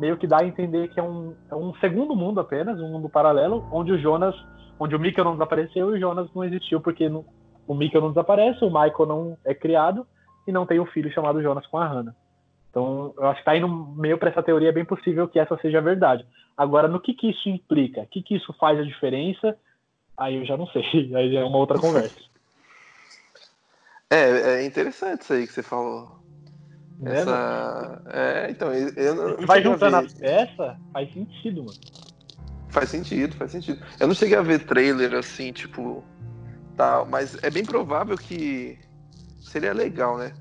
A: meio que dá a entender que é um, é um segundo mundo apenas, um mundo paralelo, onde o Jonas, onde o Mikkel não desapareceu e o Jonas não existiu, porque no, o Mikkel não desaparece, o Michael não é criado e não tem um filho chamado Jonas com a Hannah. Então, eu acho que tá indo meio para essa teoria, é bem possível que essa seja a verdade. Agora, no que, que isso implica? O que, que isso faz a diferença? Aí eu já não sei, [LAUGHS] aí é uma outra conversa. [LAUGHS]
C: É, é interessante isso aí que você falou. É, Essa... É, então, eu não.
A: Vai juntando a peça, faz sentido, mano.
C: Faz sentido, faz sentido. Eu não cheguei a ver trailer assim, tipo. Tal, mas é bem provável que seria legal, né?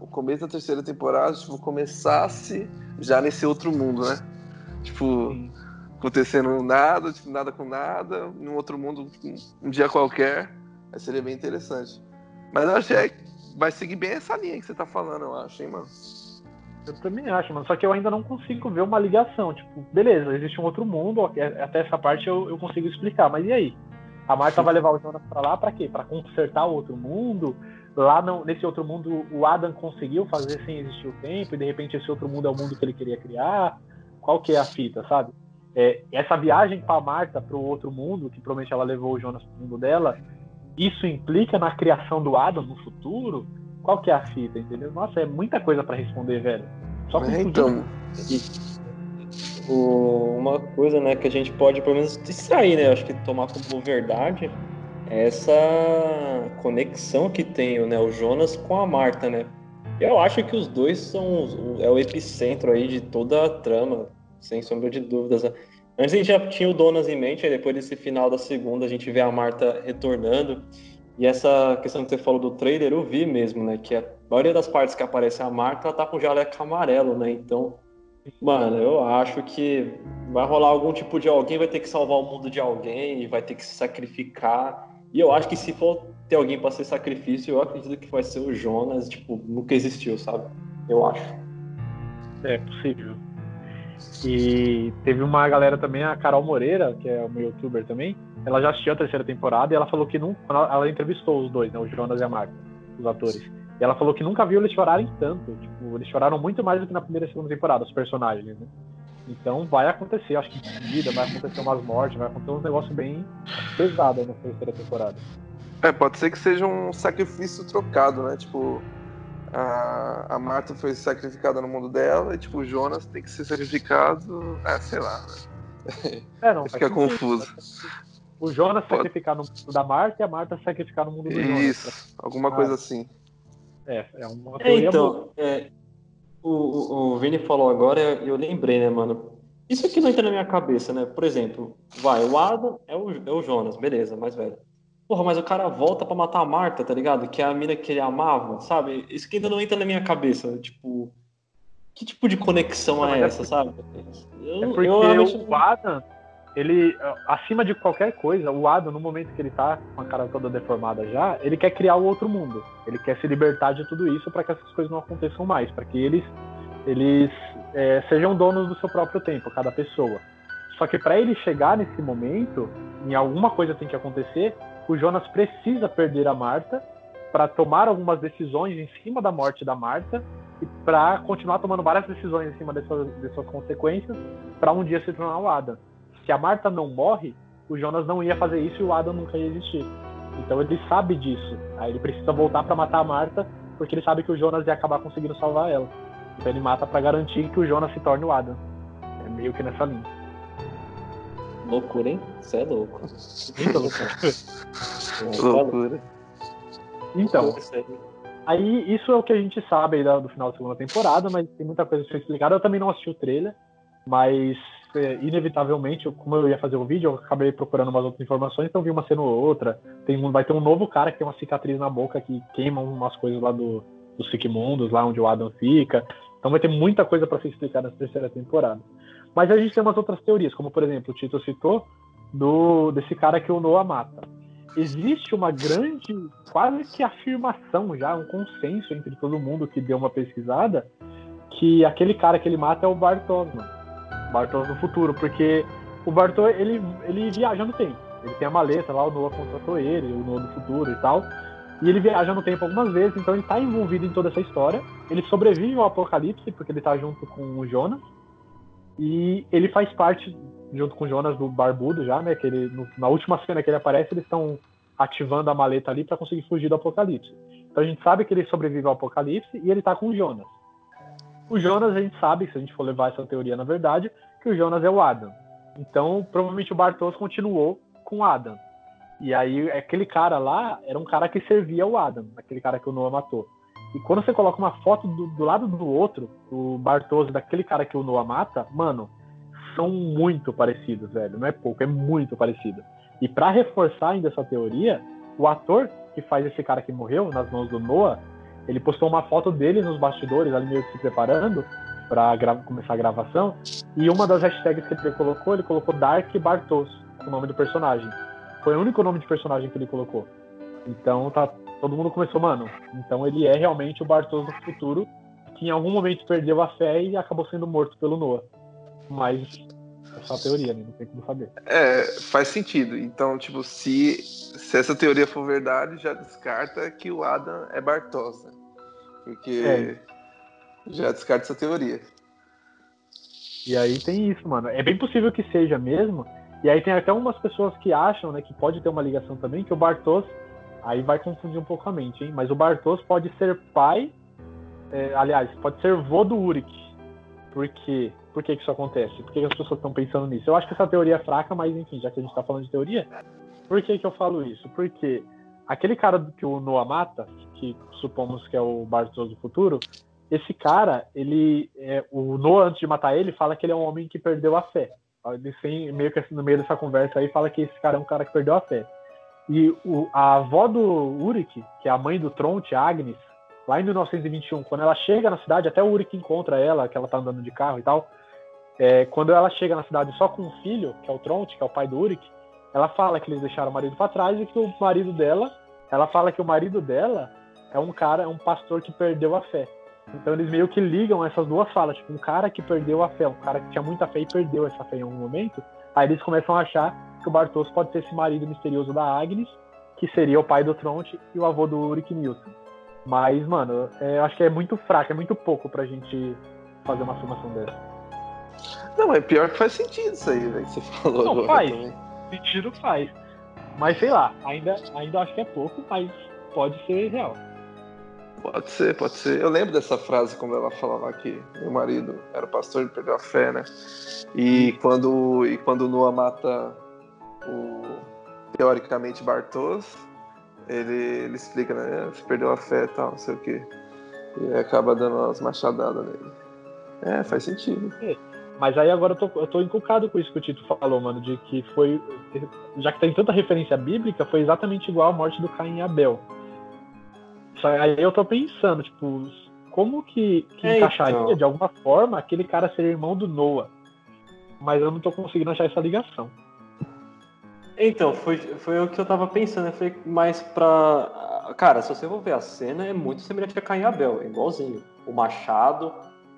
C: O começo da terceira temporada, tipo, começasse já nesse outro mundo, né? Tipo, Sim. acontecendo nada, tipo, nada com nada, num outro mundo, um dia qualquer. Aí seria bem interessante. Mas eu acho que vai seguir bem essa linha que você tá falando, eu acho, hein, mano.
A: Eu também acho, mano. Só que eu ainda não consigo ver uma ligação. Tipo, beleza, existe um outro mundo, até essa parte eu, eu consigo explicar, mas e aí? A Marta vai levar o Jonas pra lá pra quê? Pra consertar o outro mundo? Lá no, nesse outro mundo, o Adam conseguiu fazer sem existir o tempo, e de repente esse outro mundo é o mundo que ele queria criar? Qual que é a fita, sabe? É, essa viagem pra Marta pro outro mundo, que provavelmente ela levou o Jonas pro mundo dela, isso implica na criação do Adam no futuro? Qual que é a fita, entendeu? Nossa, é muita coisa para responder, velho.
B: Só com é, então. O, uma coisa, né, que a gente pode pelo menos distrair, né? Acho que tomar como verdade é essa conexão que tem né, o Jonas com a Marta, né? Eu acho que os dois são é o epicentro aí de toda a trama, sem sombra de dúvidas. Né? Antes a gente já tinha o Donas em mente, aí depois desse final da segunda a gente vê a Marta retornando. E essa questão que você falou do trailer, eu vi mesmo, né? Que a maioria das partes que aparece a Marta, ela tá com jaleco amarelo, né? Então, mano, eu acho que vai rolar algum tipo de alguém vai ter que salvar o mundo de alguém vai ter que se sacrificar. E eu acho que se for ter alguém para ser sacrifício, eu acredito que vai ser o Jonas, tipo, nunca existiu, sabe? Eu acho.
A: É possível. E teve uma galera também, a Carol Moreira, que é uma youtuber também, ela já assistiu a terceira temporada e ela falou que não. Ela entrevistou os dois, né? O Jonas e a Marta, os atores. E ela falou que nunca viu eles chorarem tanto. Tipo, eles choraram muito mais do que na primeira e segunda temporada, os personagens, né? Então vai acontecer, acho que vida, vai acontecer umas mortes, vai acontecer um negócio bem pesado na terceira temporada.
C: É, pode ser que seja um sacrifício trocado, né? Tipo, a, a Marta foi sacrificada no mundo dela e, tipo, o Jonas tem que ser sacrificado. É, sei lá, né?
A: É, não, [LAUGHS]
C: Fica confuso.
A: O Jonas pode... sacrificar no mundo da Marta e a Marta sacrificar no mundo do Jonas.
C: Isso, alguma ah, coisa assim.
A: É, é uma
B: é, então, é, o, o, o Vini falou agora e eu lembrei, né, mano? Isso aqui não entra na minha cabeça, né? Por exemplo, vai, o Adam é o, é o Jonas, beleza, mais velho. Porra, mas o cara volta para matar a Marta, tá ligado? Que é a mina que ele amava, sabe? Isso que ainda não entra na minha cabeça. Tipo, que tipo de conexão não, é, é essa, sabe?
A: Eu, é porque eu, eu... o Adam, ele, acima de qualquer coisa, o Adam, no momento que ele tá com a cara toda deformada já, ele quer criar o outro mundo. Ele quer se libertar de tudo isso para que essas coisas não aconteçam mais, para que eles, eles é, sejam donos do seu próprio tempo, cada pessoa. Só que para ele chegar nesse momento, em alguma coisa tem que acontecer, o Jonas precisa perder a Marta para tomar algumas decisões em cima da morte da Marta e para continuar tomando várias decisões em cima dessas, dessas consequências para um dia se tornar o Adam se a Marta não morre, o Jonas não ia fazer isso e o Adam nunca ia existir. Então ele sabe disso. Aí ele precisa voltar para matar a Marta, porque ele sabe que o Jonas ia acabar conseguindo salvar ela. Então ele mata para garantir que o Jonas se torne o Adam. É meio que nessa linha.
B: Loucura, hein? Você é louco.
A: Muita loucura. [LAUGHS]
C: loucura.
A: Então, aí isso é o que a gente sabe do final da segunda temporada, mas tem muita coisa a ser explicada. Eu também não assisti o trailer, mas é, inevitavelmente, como eu ia fazer o vídeo, eu acabei procurando umas outras informações, então vi uma cena ou outra. Tem um, vai ter um novo cara que tem uma cicatriz na boca que queima umas coisas lá do, do Sigmundos, lá onde o Adam fica. Então vai ter muita coisa para ser explicada nessa terceira temporada. Mas a gente tem umas outras teorias, como por exemplo, o Tito citou, do, desse cara que o Noah mata. Existe uma grande, quase que afirmação já, um consenso entre todo mundo que deu uma pesquisada, que aquele cara que ele mata é o Bartos, mano. Bartos no futuro, porque o Bartos ele, ele viaja no tempo. Ele tem a maleta lá, o Noah contratou ele, o Noah do futuro e tal. E ele viaja no tempo algumas vezes, então ele está envolvido em toda essa história. Ele sobrevive ao apocalipse, porque ele está junto com o Jonas. E ele faz parte, junto com o Jonas, do Barbudo já, né? Que ele, no, na última cena que ele aparece, eles estão ativando a maleta ali para conseguir fugir do apocalipse. Então a gente sabe que ele sobrevive ao apocalipse e ele está com o Jonas. O Jonas, a gente sabe, se a gente for levar essa teoria na verdade, que o Jonas é o Adam. Então, provavelmente o Bartos continuou com o Adam. E aí, aquele cara lá era um cara que servia o Adam, aquele cara que o Noah matou. E quando você coloca uma foto do, do lado do outro, o Bartos daquele cara que o Noah mata, mano, são muito parecidos, velho. Não é pouco, é muito parecido. E para reforçar ainda essa teoria, o ator que faz esse cara que morreu nas mãos do Noah ele postou uma foto dele nos bastidores, ali meio que se preparando para começar a gravação. E uma das hashtags que ele colocou, ele colocou Dark Bartos, o nome do personagem. Foi o único nome de personagem que ele colocou. Então tá, todo mundo começou, mano. Então ele é realmente o Bartos do futuro, que em algum momento perdeu a fé e acabou sendo morto pelo Noah. Mas só teoria, né? Não tem como saber.
C: É, faz sentido. Então, tipo, se, se essa teoria for verdade, já descarta que o Adam é Bartos, né? Porque é. já descarta essa teoria.
A: E aí tem isso, mano. É bem possível que seja mesmo. E aí tem até umas pessoas que acham, né, que pode ter uma ligação também, que o Bartos, aí vai confundir um pouco a mente, hein? Mas o Bartos pode ser pai, é, aliás, pode ser vô do Uric. Por quê? Por que, que isso acontece? Por que, que as pessoas estão pensando nisso? Eu acho que essa teoria é fraca, mas enfim, já que a gente está falando de teoria, por que, que eu falo isso? Porque aquele cara que o Noah mata, que supomos que é o Bartos do futuro, esse cara, ele, é, o Noah antes de matar ele fala que ele é um homem que perdeu a fé. Ele sem, meio que assim, no meio dessa conversa aí fala que esse cara é um cara que perdeu a fé. E o, a avó do Uric, que é a mãe do Tronte, Agnes, lá em 1921, quando ela chega na cidade, até o Uric encontra ela, que ela tá andando de carro e tal. É, quando ela chega na cidade só com um filho, que é o Tronte, que é o pai do Uric, ela fala que eles deixaram o marido para trás e que o marido dela, ela fala que o marido dela é um cara, é um pastor que perdeu a fé. Então eles meio que ligam essas duas falas, tipo, um cara que perdeu a fé, um cara que tinha muita fé e perdeu essa fé em algum momento. Aí eles começam a achar que o Bartos pode ser esse marido misterioso da Agnes, que seria o pai do Tronte e o avô do Uric Nilsson. Mas, mano, é, eu acho que é muito fraco, é muito pouco pra gente fazer uma afirmação dessa.
C: Não, mas pior que faz sentido isso aí, velho, que você falou
A: Não,
C: agora
A: faz.
C: também.
A: Sentido faz. Mas sei lá, ainda, ainda acho que é pouco, mas pode ser real.
C: Pode ser, pode ser. Eu lembro dessa frase quando ela falava que meu marido era pastor e perdeu a fé, né? E quando, e quando Noah mata o teoricamente Bartos, ele, ele explica, né? Você perdeu a fé e tal, não sei o quê. E acaba dando umas machadadas nele. É, faz sentido.
A: Mas aí agora eu tô, eu tô encucado com isso que o Tito falou, mano, de que foi. Já que tem tanta referência bíblica, foi exatamente igual a morte do Caim e Abel. Só aí eu tô pensando, tipo, como que, que
B: É,
A: encaixaria
B: então.
A: de alguma forma aquele cara ser irmão do Noah? Mas eu não tô conseguindo achar essa ligação.
B: Então, foi, foi o que eu tava pensando. Eu falei, mas pra. Cara, se você for ver a cena, é muito semelhante a Caim e Abel, é igualzinho. O machado,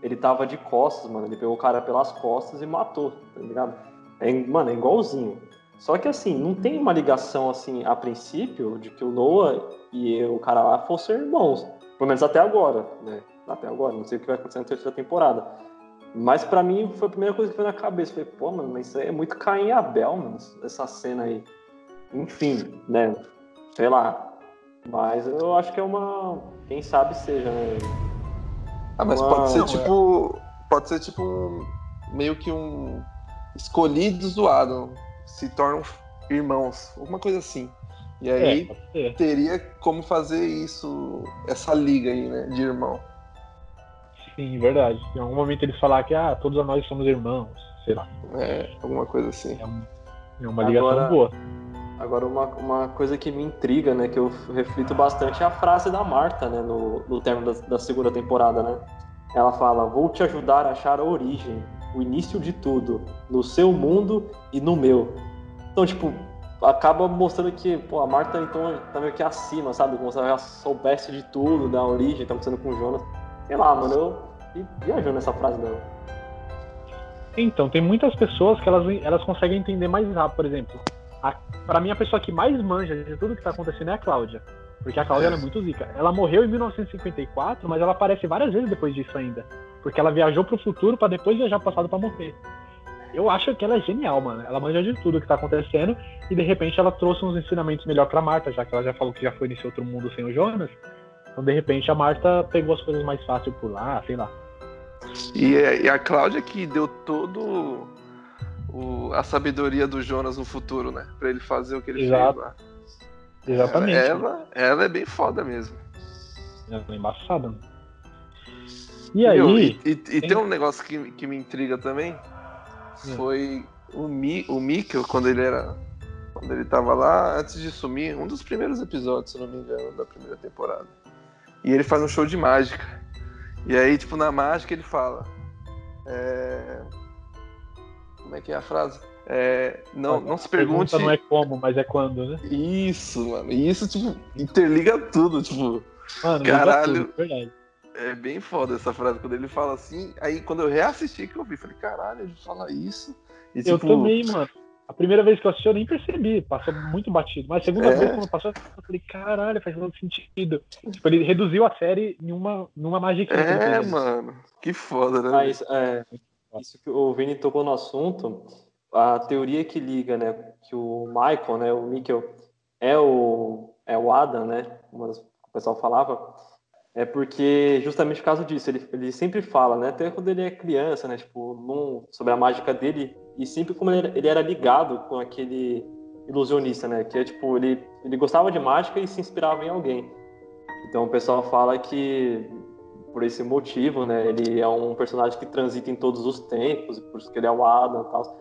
B: ele tava de costas, mano. Ele pegou o cara pelas costas e matou, tá ligado? É, mano, é igualzinho. Só que assim, não tem uma ligação assim, a princípio, de que o Noah e o cara lá fossem irmãos. Pelo menos até agora, né? Até agora, não sei o que vai acontecer na terceira temporada. Mas pra mim foi a primeira coisa que veio na cabeça. Falei, pô, mano, mas isso aí é muito Caim e Abel, mano, essa cena aí. Enfim, né? Sei lá. Mas eu acho que é uma. Quem sabe seja, né?
C: Ah, mas
B: Uau,
C: pode ser
B: é.
C: tipo. Pode ser tipo um. Meio que um. Escolhidos do Adam. Se tornam irmãos. Alguma coisa assim. E
A: É,
C: aí
A: ser.
C: teria como fazer isso. Essa liga aí, né? De irmão.
A: Sim, verdade. Em algum momento eles falar que ah, todos nós somos irmãos, sei lá.
C: É, alguma coisa assim.
A: É, um- é uma ligação
B: Agora-
A: boa.
B: Agora, uma, uma coisa que me intriga, né, que eu reflito bastante, é a frase da Marta, né, no, no término da, da segunda temporada, né? Ela fala: Vou te ajudar a achar a origem, o início de tudo, no seu mundo e no meu. Então, tipo, acaba mostrando que, pô, a Marta, então, tá meio que acima, sabe? Como se ela já soubesse de tudo, da origem, tá acontecendo com o Jonas. Sei lá, mano, eu viajou nessa frase dela.
A: Então, tem muitas pessoas que elas, elas conseguem entender mais rápido, por exemplo. A, pra mim, a pessoa que mais manja de tudo que tá acontecendo é a Cláudia. Porque a Cláudia é muito zica. Ela morreu em 1954, mas ela aparece várias vezes depois disso ainda. Porque ela viajou pro futuro pra depois viajar pro passado pra morrer. Eu acho que ela é genial, mano. Ela manja de tudo que tá acontecendo e de repente ela trouxe uns ensinamentos melhor pra Marta, já que ela já falou que já foi nesse outro mundo sem o Jonas. Então, de repente, a Marta pegou as coisas mais fácil por lá, sei lá.
C: E a Cláudia que deu todo o- a sabedoria do Jonas no futuro, né? Pra ele fazer o que ele
A: Exato.
C: fez lá.
A: Exatamente.
C: Ela, ela é bem foda mesmo.
A: Ela é embaçada. mano. E aí,
C: Meu, e, e- e
A: tem-
C: tem um negócio que, que me intriga também.
A: Hum.
C: Foi o, Mi, o Mikkel, quando ele era. Quando ele tava lá, antes de sumir, um dos primeiros episódios, se não me engano, da primeira temporada. E ele faz um show de mágica. E aí, tipo, na mágica ele fala. é, Como é que é a frase? É, Não, não se
A: a pergunta
C: pergunte.
A: não é como, mas é quando, né?
C: Isso, mano. E isso, tipo, interliga tudo, tipo.
A: Mano,
C: Caralho.
A: tudo, verdade.
C: É bem foda essa frase, quando ele fala assim. Aí quando eu reassisti que eu vi, falei, caralho, ele fala isso. E,
A: Eu
C: tipo,
A: também, mano. A primeira vez que eu assisti eu nem percebi, passou muito batido. Mas a segunda
C: É.
A: vez quando passou, eu falei, caralho, faz todo sentido. Tipo, ele reduziu a série em uma, numa magia que
C: É,
A: fez.
C: mano. Que foda, né?
B: Mas é, isso que o Vini tocou no assunto, a teoria que liga, né, que o Michael, né, o Mikkel, é o, é o Adam, né, como o pessoal falava, é porque justamente por causa disso, ele, ele sempre fala, né, até quando ele é criança, né, tipo, num, sobre a mágica dele, e sempre como ele era, ele era ligado com aquele ilusionista, né, que é tipo, ele, ele gostava de mágica e se inspirava em alguém. Então o pessoal fala que por esse motivo, né? Ele é um personagem que transita em todos os tempos, por isso que ele é o Adam e tal.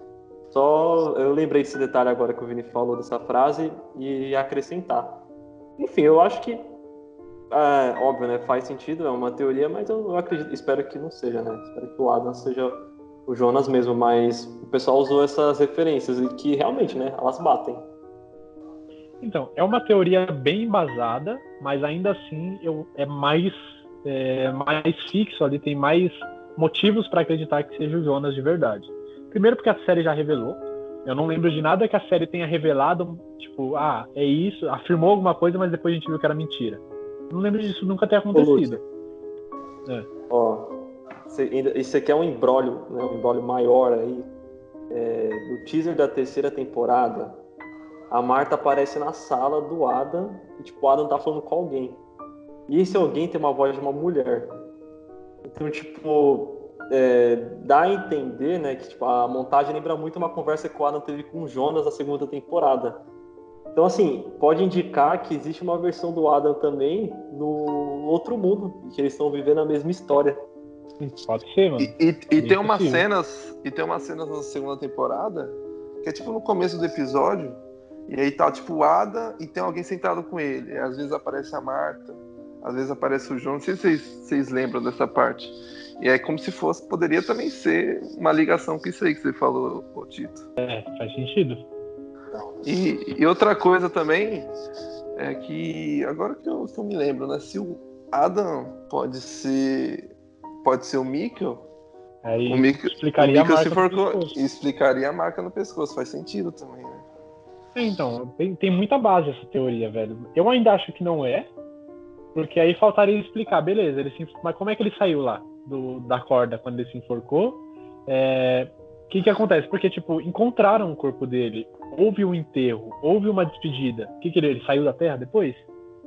B: Só eu lembrei desse detalhe agora que o Vini falou dessa frase e acrescentar. Enfim, eu acho que é, óbvio, né? Faz sentido, é uma teoria, mas eu acredito, espero que não seja, né? Espero que o Adam seja o Jonas mesmo, mas o pessoal usou essas referências e que realmente, né? Elas batem.
A: Então, é uma teoria bem embasada, mas ainda assim eu, é mais é, mais fixo ali, tem mais motivos para acreditar que seja o Jonas de verdade. Primeiro porque a série já revelou. Eu não lembro de nada que a série tenha revelado, tipo, ah, é isso, afirmou alguma coisa, mas depois a gente viu que era mentira. Não lembro disso nunca ter acontecido.
B: Ó, Isso aqui é um embrólio, né? um embrólio maior aí. É, no teaser da terceira temporada, a Marta aparece na sala do Adam e tipo, o Adam tá falando com alguém. E esse alguém tem uma voz de uma mulher. Então, tipo, é, dá a entender, né, que tipo, a montagem lembra muito uma conversa que o Adam teve com o Jonas na segunda temporada. Então, assim, pode indicar que existe uma versão do Adam também no outro mundo, que eles estão vivendo a mesma história.
A: Pode ser, mano.
C: E, e, e tem umas cenas, e tem umas cenas na segunda temporada que é tipo no começo do episódio, e aí tá tipo o Adam e tem alguém sentado com ele. E às vezes aparece a Marta, às vezes aparece o João. Não sei se vocês, vocês lembram dessa parte. E é como se fosse, poderia também ser uma ligação com isso aí que você falou, Tito.
A: É, faz sentido.
C: E, e, outra coisa também é que, agora que eu, que eu me lembro, né? Se o Adam pode ser pode ser o Mikkel,
A: Aí o Mikkel, explicaria, o a marca
C: se for, explicaria a marca no pescoço. Faz sentido também, né?
A: É, então, tem, tem muita base essa teoria, velho. Eu ainda acho que não é, porque aí faltaria explicar, beleza, ele se, mas como é que ele saiu lá do, da corda quando ele se enforcou? É, o que que acontece? Porque, tipo, encontraram o corpo dele, houve um enterro, houve uma despedida. O que que ele, ele saiu da Terra depois?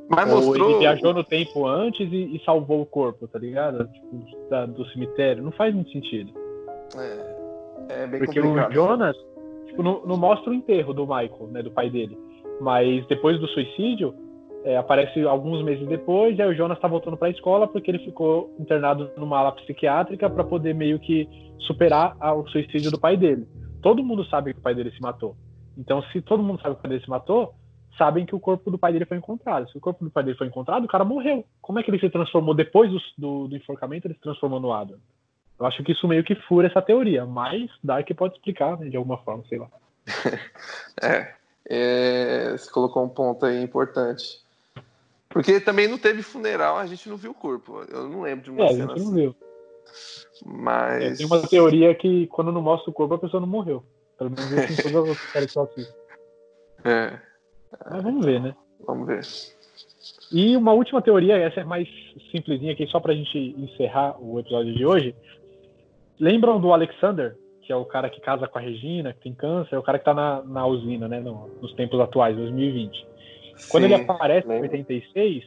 C: Mas Ou mostrou...
A: ele viajou no tempo antes e, e salvou o corpo, tá ligado? Tipo, da, do cemitério. Não faz muito sentido.
C: É, é bem
A: Porque
C: complicado.
A: o Jonas, tipo, não, não, mostra o enterro do Michael, né, do pai dele. Mas depois do suicídio, é, aparece alguns meses depois, e aí o Jonas tá voltando para a escola porque ele ficou internado numa ala psiquiátrica para poder meio que superar o suicídio do pai dele. Todo mundo sabe que o pai dele se matou. Então, se todo mundo sabe que o pai dele se matou, sabem que o corpo do pai dele foi encontrado. Se o corpo do pai dele foi encontrado, o cara morreu. Como é que ele se transformou depois do, do, do enforcamento? Ele se transformou no Adam. Eu acho que isso meio que fura essa teoria, mas Dark pode explicar né, de alguma forma, sei lá. [LAUGHS]
C: é, é, você colocou um ponto aí importante. Porque também não teve funeral, a gente não viu o corpo. Eu não lembro de uma
A: é,
C: cena
A: a gente não
C: assim.
A: viu.
C: Mas.
A: É, tem uma teoria que quando não mostra o corpo, a pessoa não morreu. Pelo menos em todas as séries que eu assisto.
C: É.
A: Mas vamos ver, né?
C: Vamos ver.
A: E uma última teoria, essa é mais simplesinha aqui, só pra gente encerrar o episódio de hoje. Lembram do Alexander, que é o cara que casa com a Regina, que tem câncer, é o cara que tá na, na usina, né? No, nos tempos atuais, 2020. Quando
C: Sim,
A: ele aparece em
C: lembro.
A: 86,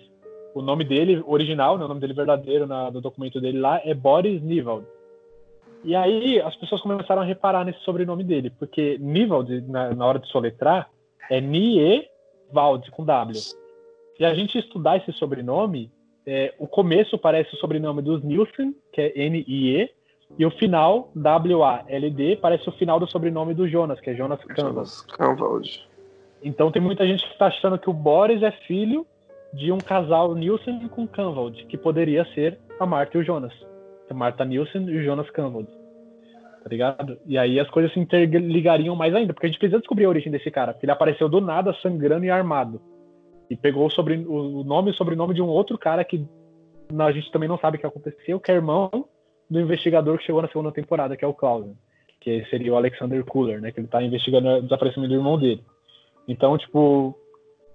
A: o nome dele, original, né, o nome dele verdadeiro na, no documento dele lá, é Boris Nivald. E aí as pessoas começaram a reparar nesse sobrenome dele, porque Nivald, na, na hora de soletrar, é Nievald, com W. Se a gente estudar esse sobrenome, é, o começo parece o sobrenome dos Nielsen, que é N-I-E, e o final, W-A-L-D, parece o final do sobrenome do Jonas, que é Jonas Canvas.
C: Jonas Canvaldi.
A: Então tem muita gente que está achando que o Boris é filho de um casal Nielsen com Canvald, que poderia ser a Marta e o Jonas. A Marta Nielsen e o Jonas Canvald. Tá ligado? E aí as coisas se interligariam mais ainda, porque a gente precisa descobrir a origem desse cara, porque ele apareceu do nada sangrando e armado. E pegou sobre, o nome e sobrenome de um outro cara que a gente também não sabe o que aconteceu, que é irmão do investigador que chegou na segunda temporada, que é o Clausen, que seria o Alexander Cooler, né? Que ele tá investigando o desaparecimento do irmão dele. Então, tipo,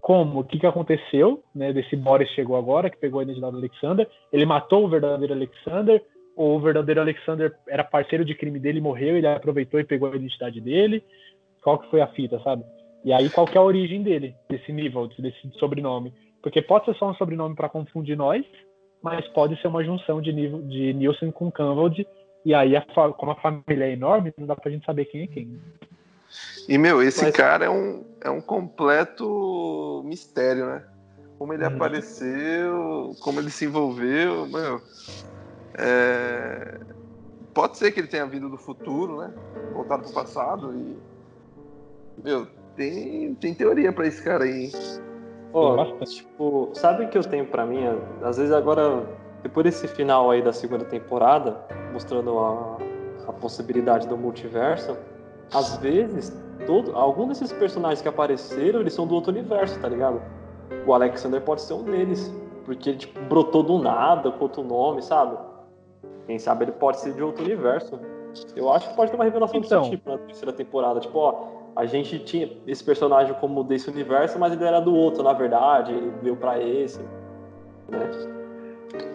A: como? O que, que aconteceu? Né, desse Boris chegou agora, que pegou a identidade do Alexander. Ele matou o verdadeiro Alexander, ou o verdadeiro Alexander era parceiro de crime dele, morreu, ele aproveitou e pegou a identidade dele. Qual que foi a fita, sabe? E aí, qual que é a origem dele, desse nível, desse sobrenome? Porque pode ser só um sobrenome para confundir nós, mas pode ser uma junção de, nível, de Nielsen com Canvald, e aí, a, como a família é enorme, não dá pra gente saber quem é quem.
C: E, meu, esse
B: Mas-
C: cara é um, é um completo mistério, né? Como ele
A: Uhum.
C: apareceu, como ele se envolveu, meu. é, Pode ser que ele tenha vindo do futuro, né? Voltado pro passado e. Meu, tem, tem teoria pra esse cara aí.
B: Ó,
A: bastante.
B: tipo, sabe o que eu tenho pra mim? Às vezes agora, depois desse final aí da segunda temporada, mostrando a, a possibilidade do multiverso, às vezes, todo, algum desses personagens que apareceram, eles são do outro universo, tá ligado? O Alexander pode ser um deles, porque ele tipo, brotou do nada com outro nome, sabe? Quem sabe ele pode ser de outro universo. Eu acho que pode ter uma revelação
A: Então.
B: desse tipo na terceira temporada. Tipo, ó, a gente tinha esse personagem como desse universo, mas ele era do outro, na verdade. Ele veio pra esse. Né?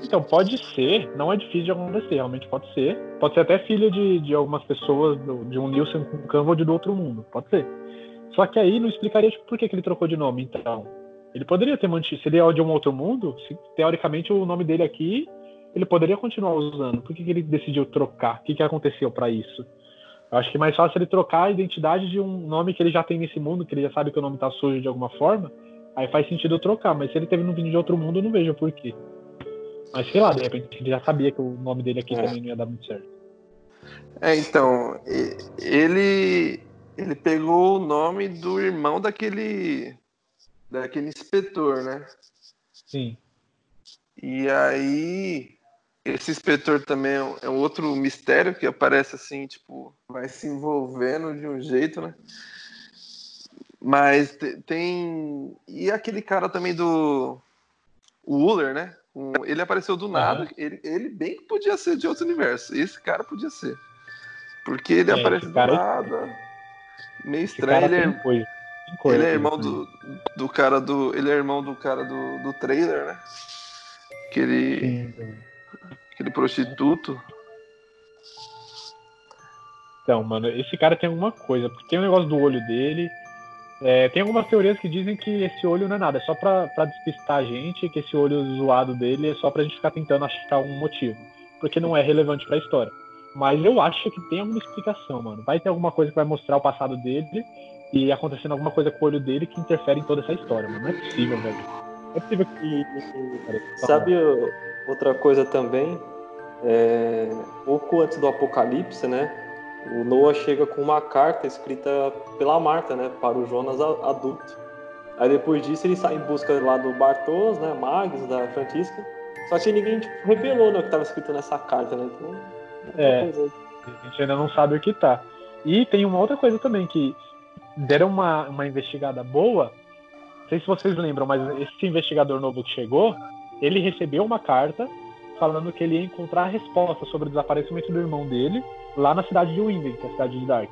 A: Então, pode ser, não é difícil de acontecer, realmente pode ser. Pode ser até filho de, de algumas pessoas, de um Nilson com Canva de do outro mundo, pode ser. Só que aí não explicaria tipo, por que, que ele trocou de nome, então. Ele poderia ter mantido, se ele é de um outro mundo, se, teoricamente o nome dele aqui, ele poderia continuar usando. Por que, que ele decidiu trocar? O que, que aconteceu para isso? Eu acho que é mais fácil ele trocar a identidade de um nome que ele já tem nesse mundo, que ele já sabe que o nome tá sujo de alguma forma, aí faz sentido trocar. Mas se ele teve no vídeo de outro mundo, eu não vejo por quê. Mas sei lá, de repente ele já sabia que o nome dele aqui é. também não ia dar muito certo.
C: É, então, ele ele pegou o nome do irmão daquele daquele inspetor, né?
A: Sim.
C: E aí esse inspetor também é um outro mistério que aparece assim, tipo, vai se envolvendo de um jeito, né? Mas tem. E aquele cara também do. O Uller, né? Ele apareceu do nada. Uhum. Ele, ele bem que podia ser de outro universo. Esse cara podia ser. Porque ele é, aparece do cara... nada. Meio estranho. Ele é, ele é irmão do, do cara do. Ele é irmão do cara do, do trailer, né? Aquele. Sim, aquele prostituto.
A: Então, mano, esse cara tem alguma coisa, porque tem um negócio do olho dele. É, tem algumas teorias que dizem que esse olho não é nada, é só pra, pra despistar a gente, que esse olho zoado dele é só pra gente ficar tentando achar algum motivo. Porque não é relevante pra história. Mas eu acho que tem alguma explicação, mano. Vai ter alguma coisa que vai mostrar o passado dele e acontecendo alguma coisa com o olho dele que interfere em toda essa história, mano. Não é possível, velho. Não é possível que.
B: Sabe outra coisa também? É... Pouco antes do apocalipse, né? O Noah chega com uma carta escrita pela Marta, né? Para o Jonas adulto. Aí depois disso ele sai em busca lá do Bartos, né? Mags, da Francisca. Só que ninguém tipo, revelou né, o que estava escrito nessa carta, né? Então,
A: é, a gente ainda não sabe o que tá. E tem uma outra coisa também, que deram uma, uma investigada boa. Não sei se vocês lembram, mas esse investigador novo que chegou, ele recebeu uma carta falando que ele ia encontrar a resposta sobre o desaparecimento do irmão dele lá na cidade de Winden, que é a cidade de Dark.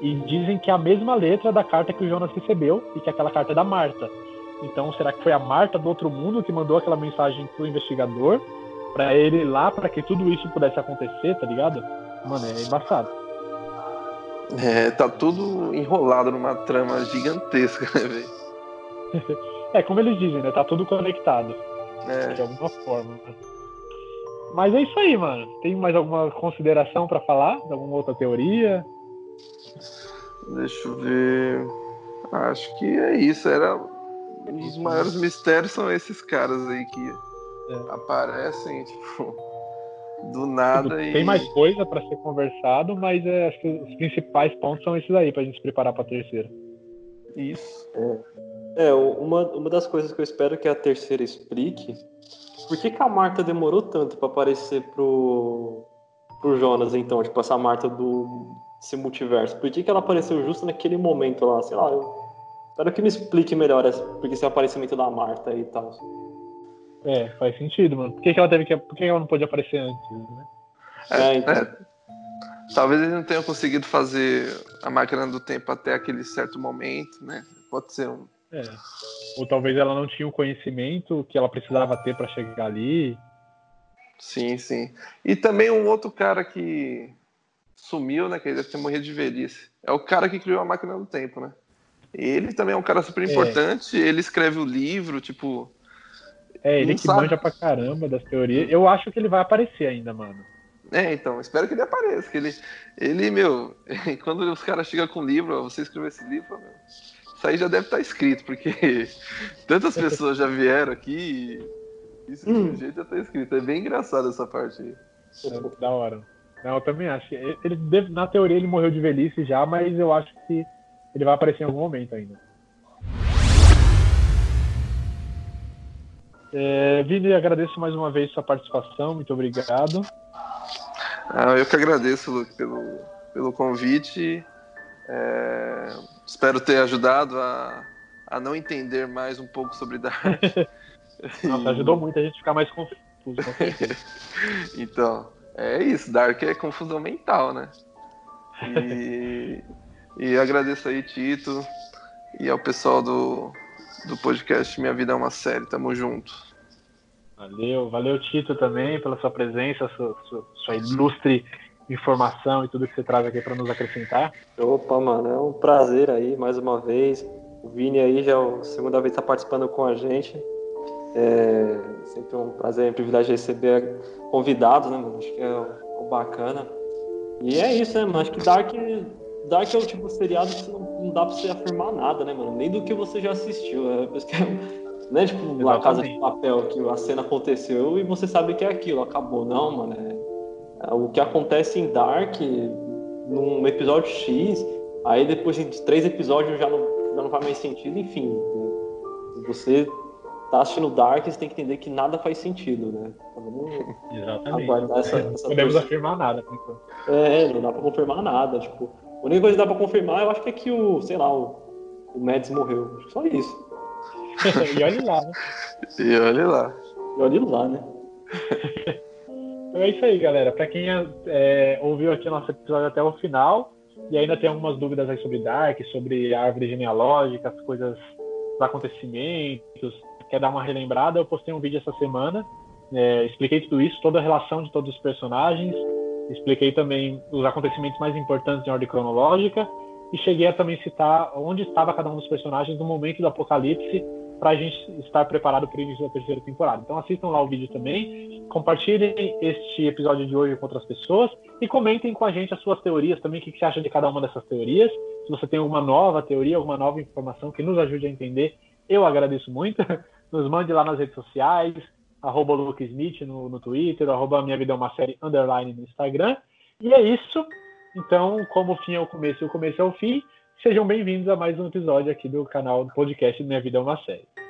A: E dizem que é a mesma letra da carta que o Jonas recebeu e que aquela carta é da Marta. Então, será que foi a Marta do outro mundo que mandou aquela mensagem pro investigador para ele ir lá para que tudo isso pudesse acontecer, tá ligado? Mano, é embaçado.
C: É, tá tudo enrolado numa trama gigantesca, [LAUGHS] né,
A: velho? é, como eles dizem, né? Tá tudo conectado. É. De alguma forma. Mas é isso aí, mano. Tem mais alguma consideração para falar? De alguma outra teoria?
C: Deixa eu ver. Acho que é isso. Era um dos maiores mistérios são esses caras aí que é. aparecem, tipo, do nada
A: Tem e. Tem mais coisa para ser conversado, mas é, acho que os principais pontos são esses aí, pra gente se preparar pra terceira.
C: Isso.
B: É, é uma, uma das coisas que eu espero que a terceira explique. Por que, que a Marta demorou tanto para aparecer pro, pro Jonas, então? Tipo, essa Marta do esse multiverso. Por que, que ela apareceu justo naquele momento lá? Sei lá, eu espero que me explique melhor porque esse aparecimento da Marta e tal.
A: É, faz sentido, mano. Por que, que ela teve que. Por que ela não pôde aparecer antes, né?
C: É, é, então. é, talvez eles não tenham conseguido fazer a máquina do tempo até aquele certo momento, né? Pode ser um.
A: É. Ou talvez ela não tinha o conhecimento que ela precisava ter para chegar ali.
C: Sim, sim. E também um outro cara que sumiu, né? Que ele deve ter morrido de velhice. É o cara que criou a máquina do tempo, né? Ele também é um cara super é. importante. É. Ele escreve o livro, tipo.
A: É, ele que sabe. manja pra caramba das teorias. Eu acho que ele vai aparecer ainda, mano.
C: É, então, espero que ele apareça. Que ele, ele meu, [LAUGHS] quando os caras chegam com o livro, você escreveu esse livro, meu, isso aí já deve estar tá escrito, porque [LAUGHS] tantas pessoas já vieram aqui e isso hum. de jeito já está escrito. É bem engraçado essa parte aí.
A: Da hora. Não, eu também acho. Ele, na teoria ele morreu de velhice já, mas eu acho que ele vai aparecer em algum momento ainda. É, Vini, agradeço mais uma vez sua participação, muito obrigado.
C: Ah, eu que agradeço, Luke, pelo, pelo convite. É, espero ter ajudado a, a não entender mais um pouco sobre Dark. [LAUGHS]
A: Nossa, ajudou muito a gente ficar mais confuso. [LAUGHS]
C: então, é isso, Dark é confusão mental, né? E, [LAUGHS] e agradeço aí, Tito, e ao pessoal do, do podcast Minha Vida é uma Série. Tamo junto.
A: Valeu, valeu Tito também pela sua presença, sua, sua, sua ilustre informação e tudo que você traz aqui para nos acrescentar.
B: Opa, mano, é um prazer aí mais uma vez. O Vini aí já é a segunda vez está participando com a gente. É sempre um prazer e um privilégio receber convidados, né, mano? Acho que é o bacana. E é isso, né, mano? Acho que Dark, Dark é o tipo de seriado que não, não dá pra você afirmar nada, né, mano? Nem do que você já assistiu. É, não é tipo La Casa de Papel, que a cena aconteceu e você sabe que é aquilo, acabou. Não, mano. É o que acontece em Dark, num episódio X, aí depois de três episódios já não, já não faz mais sentido, enfim. Né? Você tá assistindo Dark, você tem que entender que nada faz sentido, né?
A: Então, [LAUGHS] Exatamente. Essa, essa Podemos coisa. afirmar nada, por enquanto.
B: É, não dá pra confirmar nada. Tipo, a única coisa que dá pra confirmar, eu acho que é que o, sei lá, o, o Mads morreu. Só isso. [LAUGHS]
A: e olhe lá, né?
C: E olhe lá.
B: E olhe lá, né? [LAUGHS]
A: é isso aí, galera. Pra quem é, ouviu aqui nosso episódio até o final e ainda tem algumas dúvidas aí sobre Dark, sobre a árvore genealógica, as coisas, os acontecimentos, quer dar uma relembrada, eu postei um vídeo essa semana, é, expliquei tudo isso, toda a relação de todos os personagens, expliquei também os acontecimentos mais importantes em ordem cronológica e cheguei a também citar onde estava cada um dos personagens no momento do apocalipse para a gente estar preparado para o início da terceira temporada. Então assistam lá o vídeo também, compartilhem este episódio de hoje com outras pessoas e comentem com a gente as suas teorias também, o que você acha de cada uma dessas teorias. Se você tem alguma nova teoria, alguma nova informação que nos ajude a entender, eu agradeço muito. [LAUGHS] Nos mande lá nas redes sociais, arroba Smith no, no Twitter, arroba Minha Vida é uma Série underline no Instagram. E é isso. Então, como o fim é o começo e o começo é o fim, sejam bem-vindos a mais um episódio aqui do canal do podcast Minha Vida é uma Série.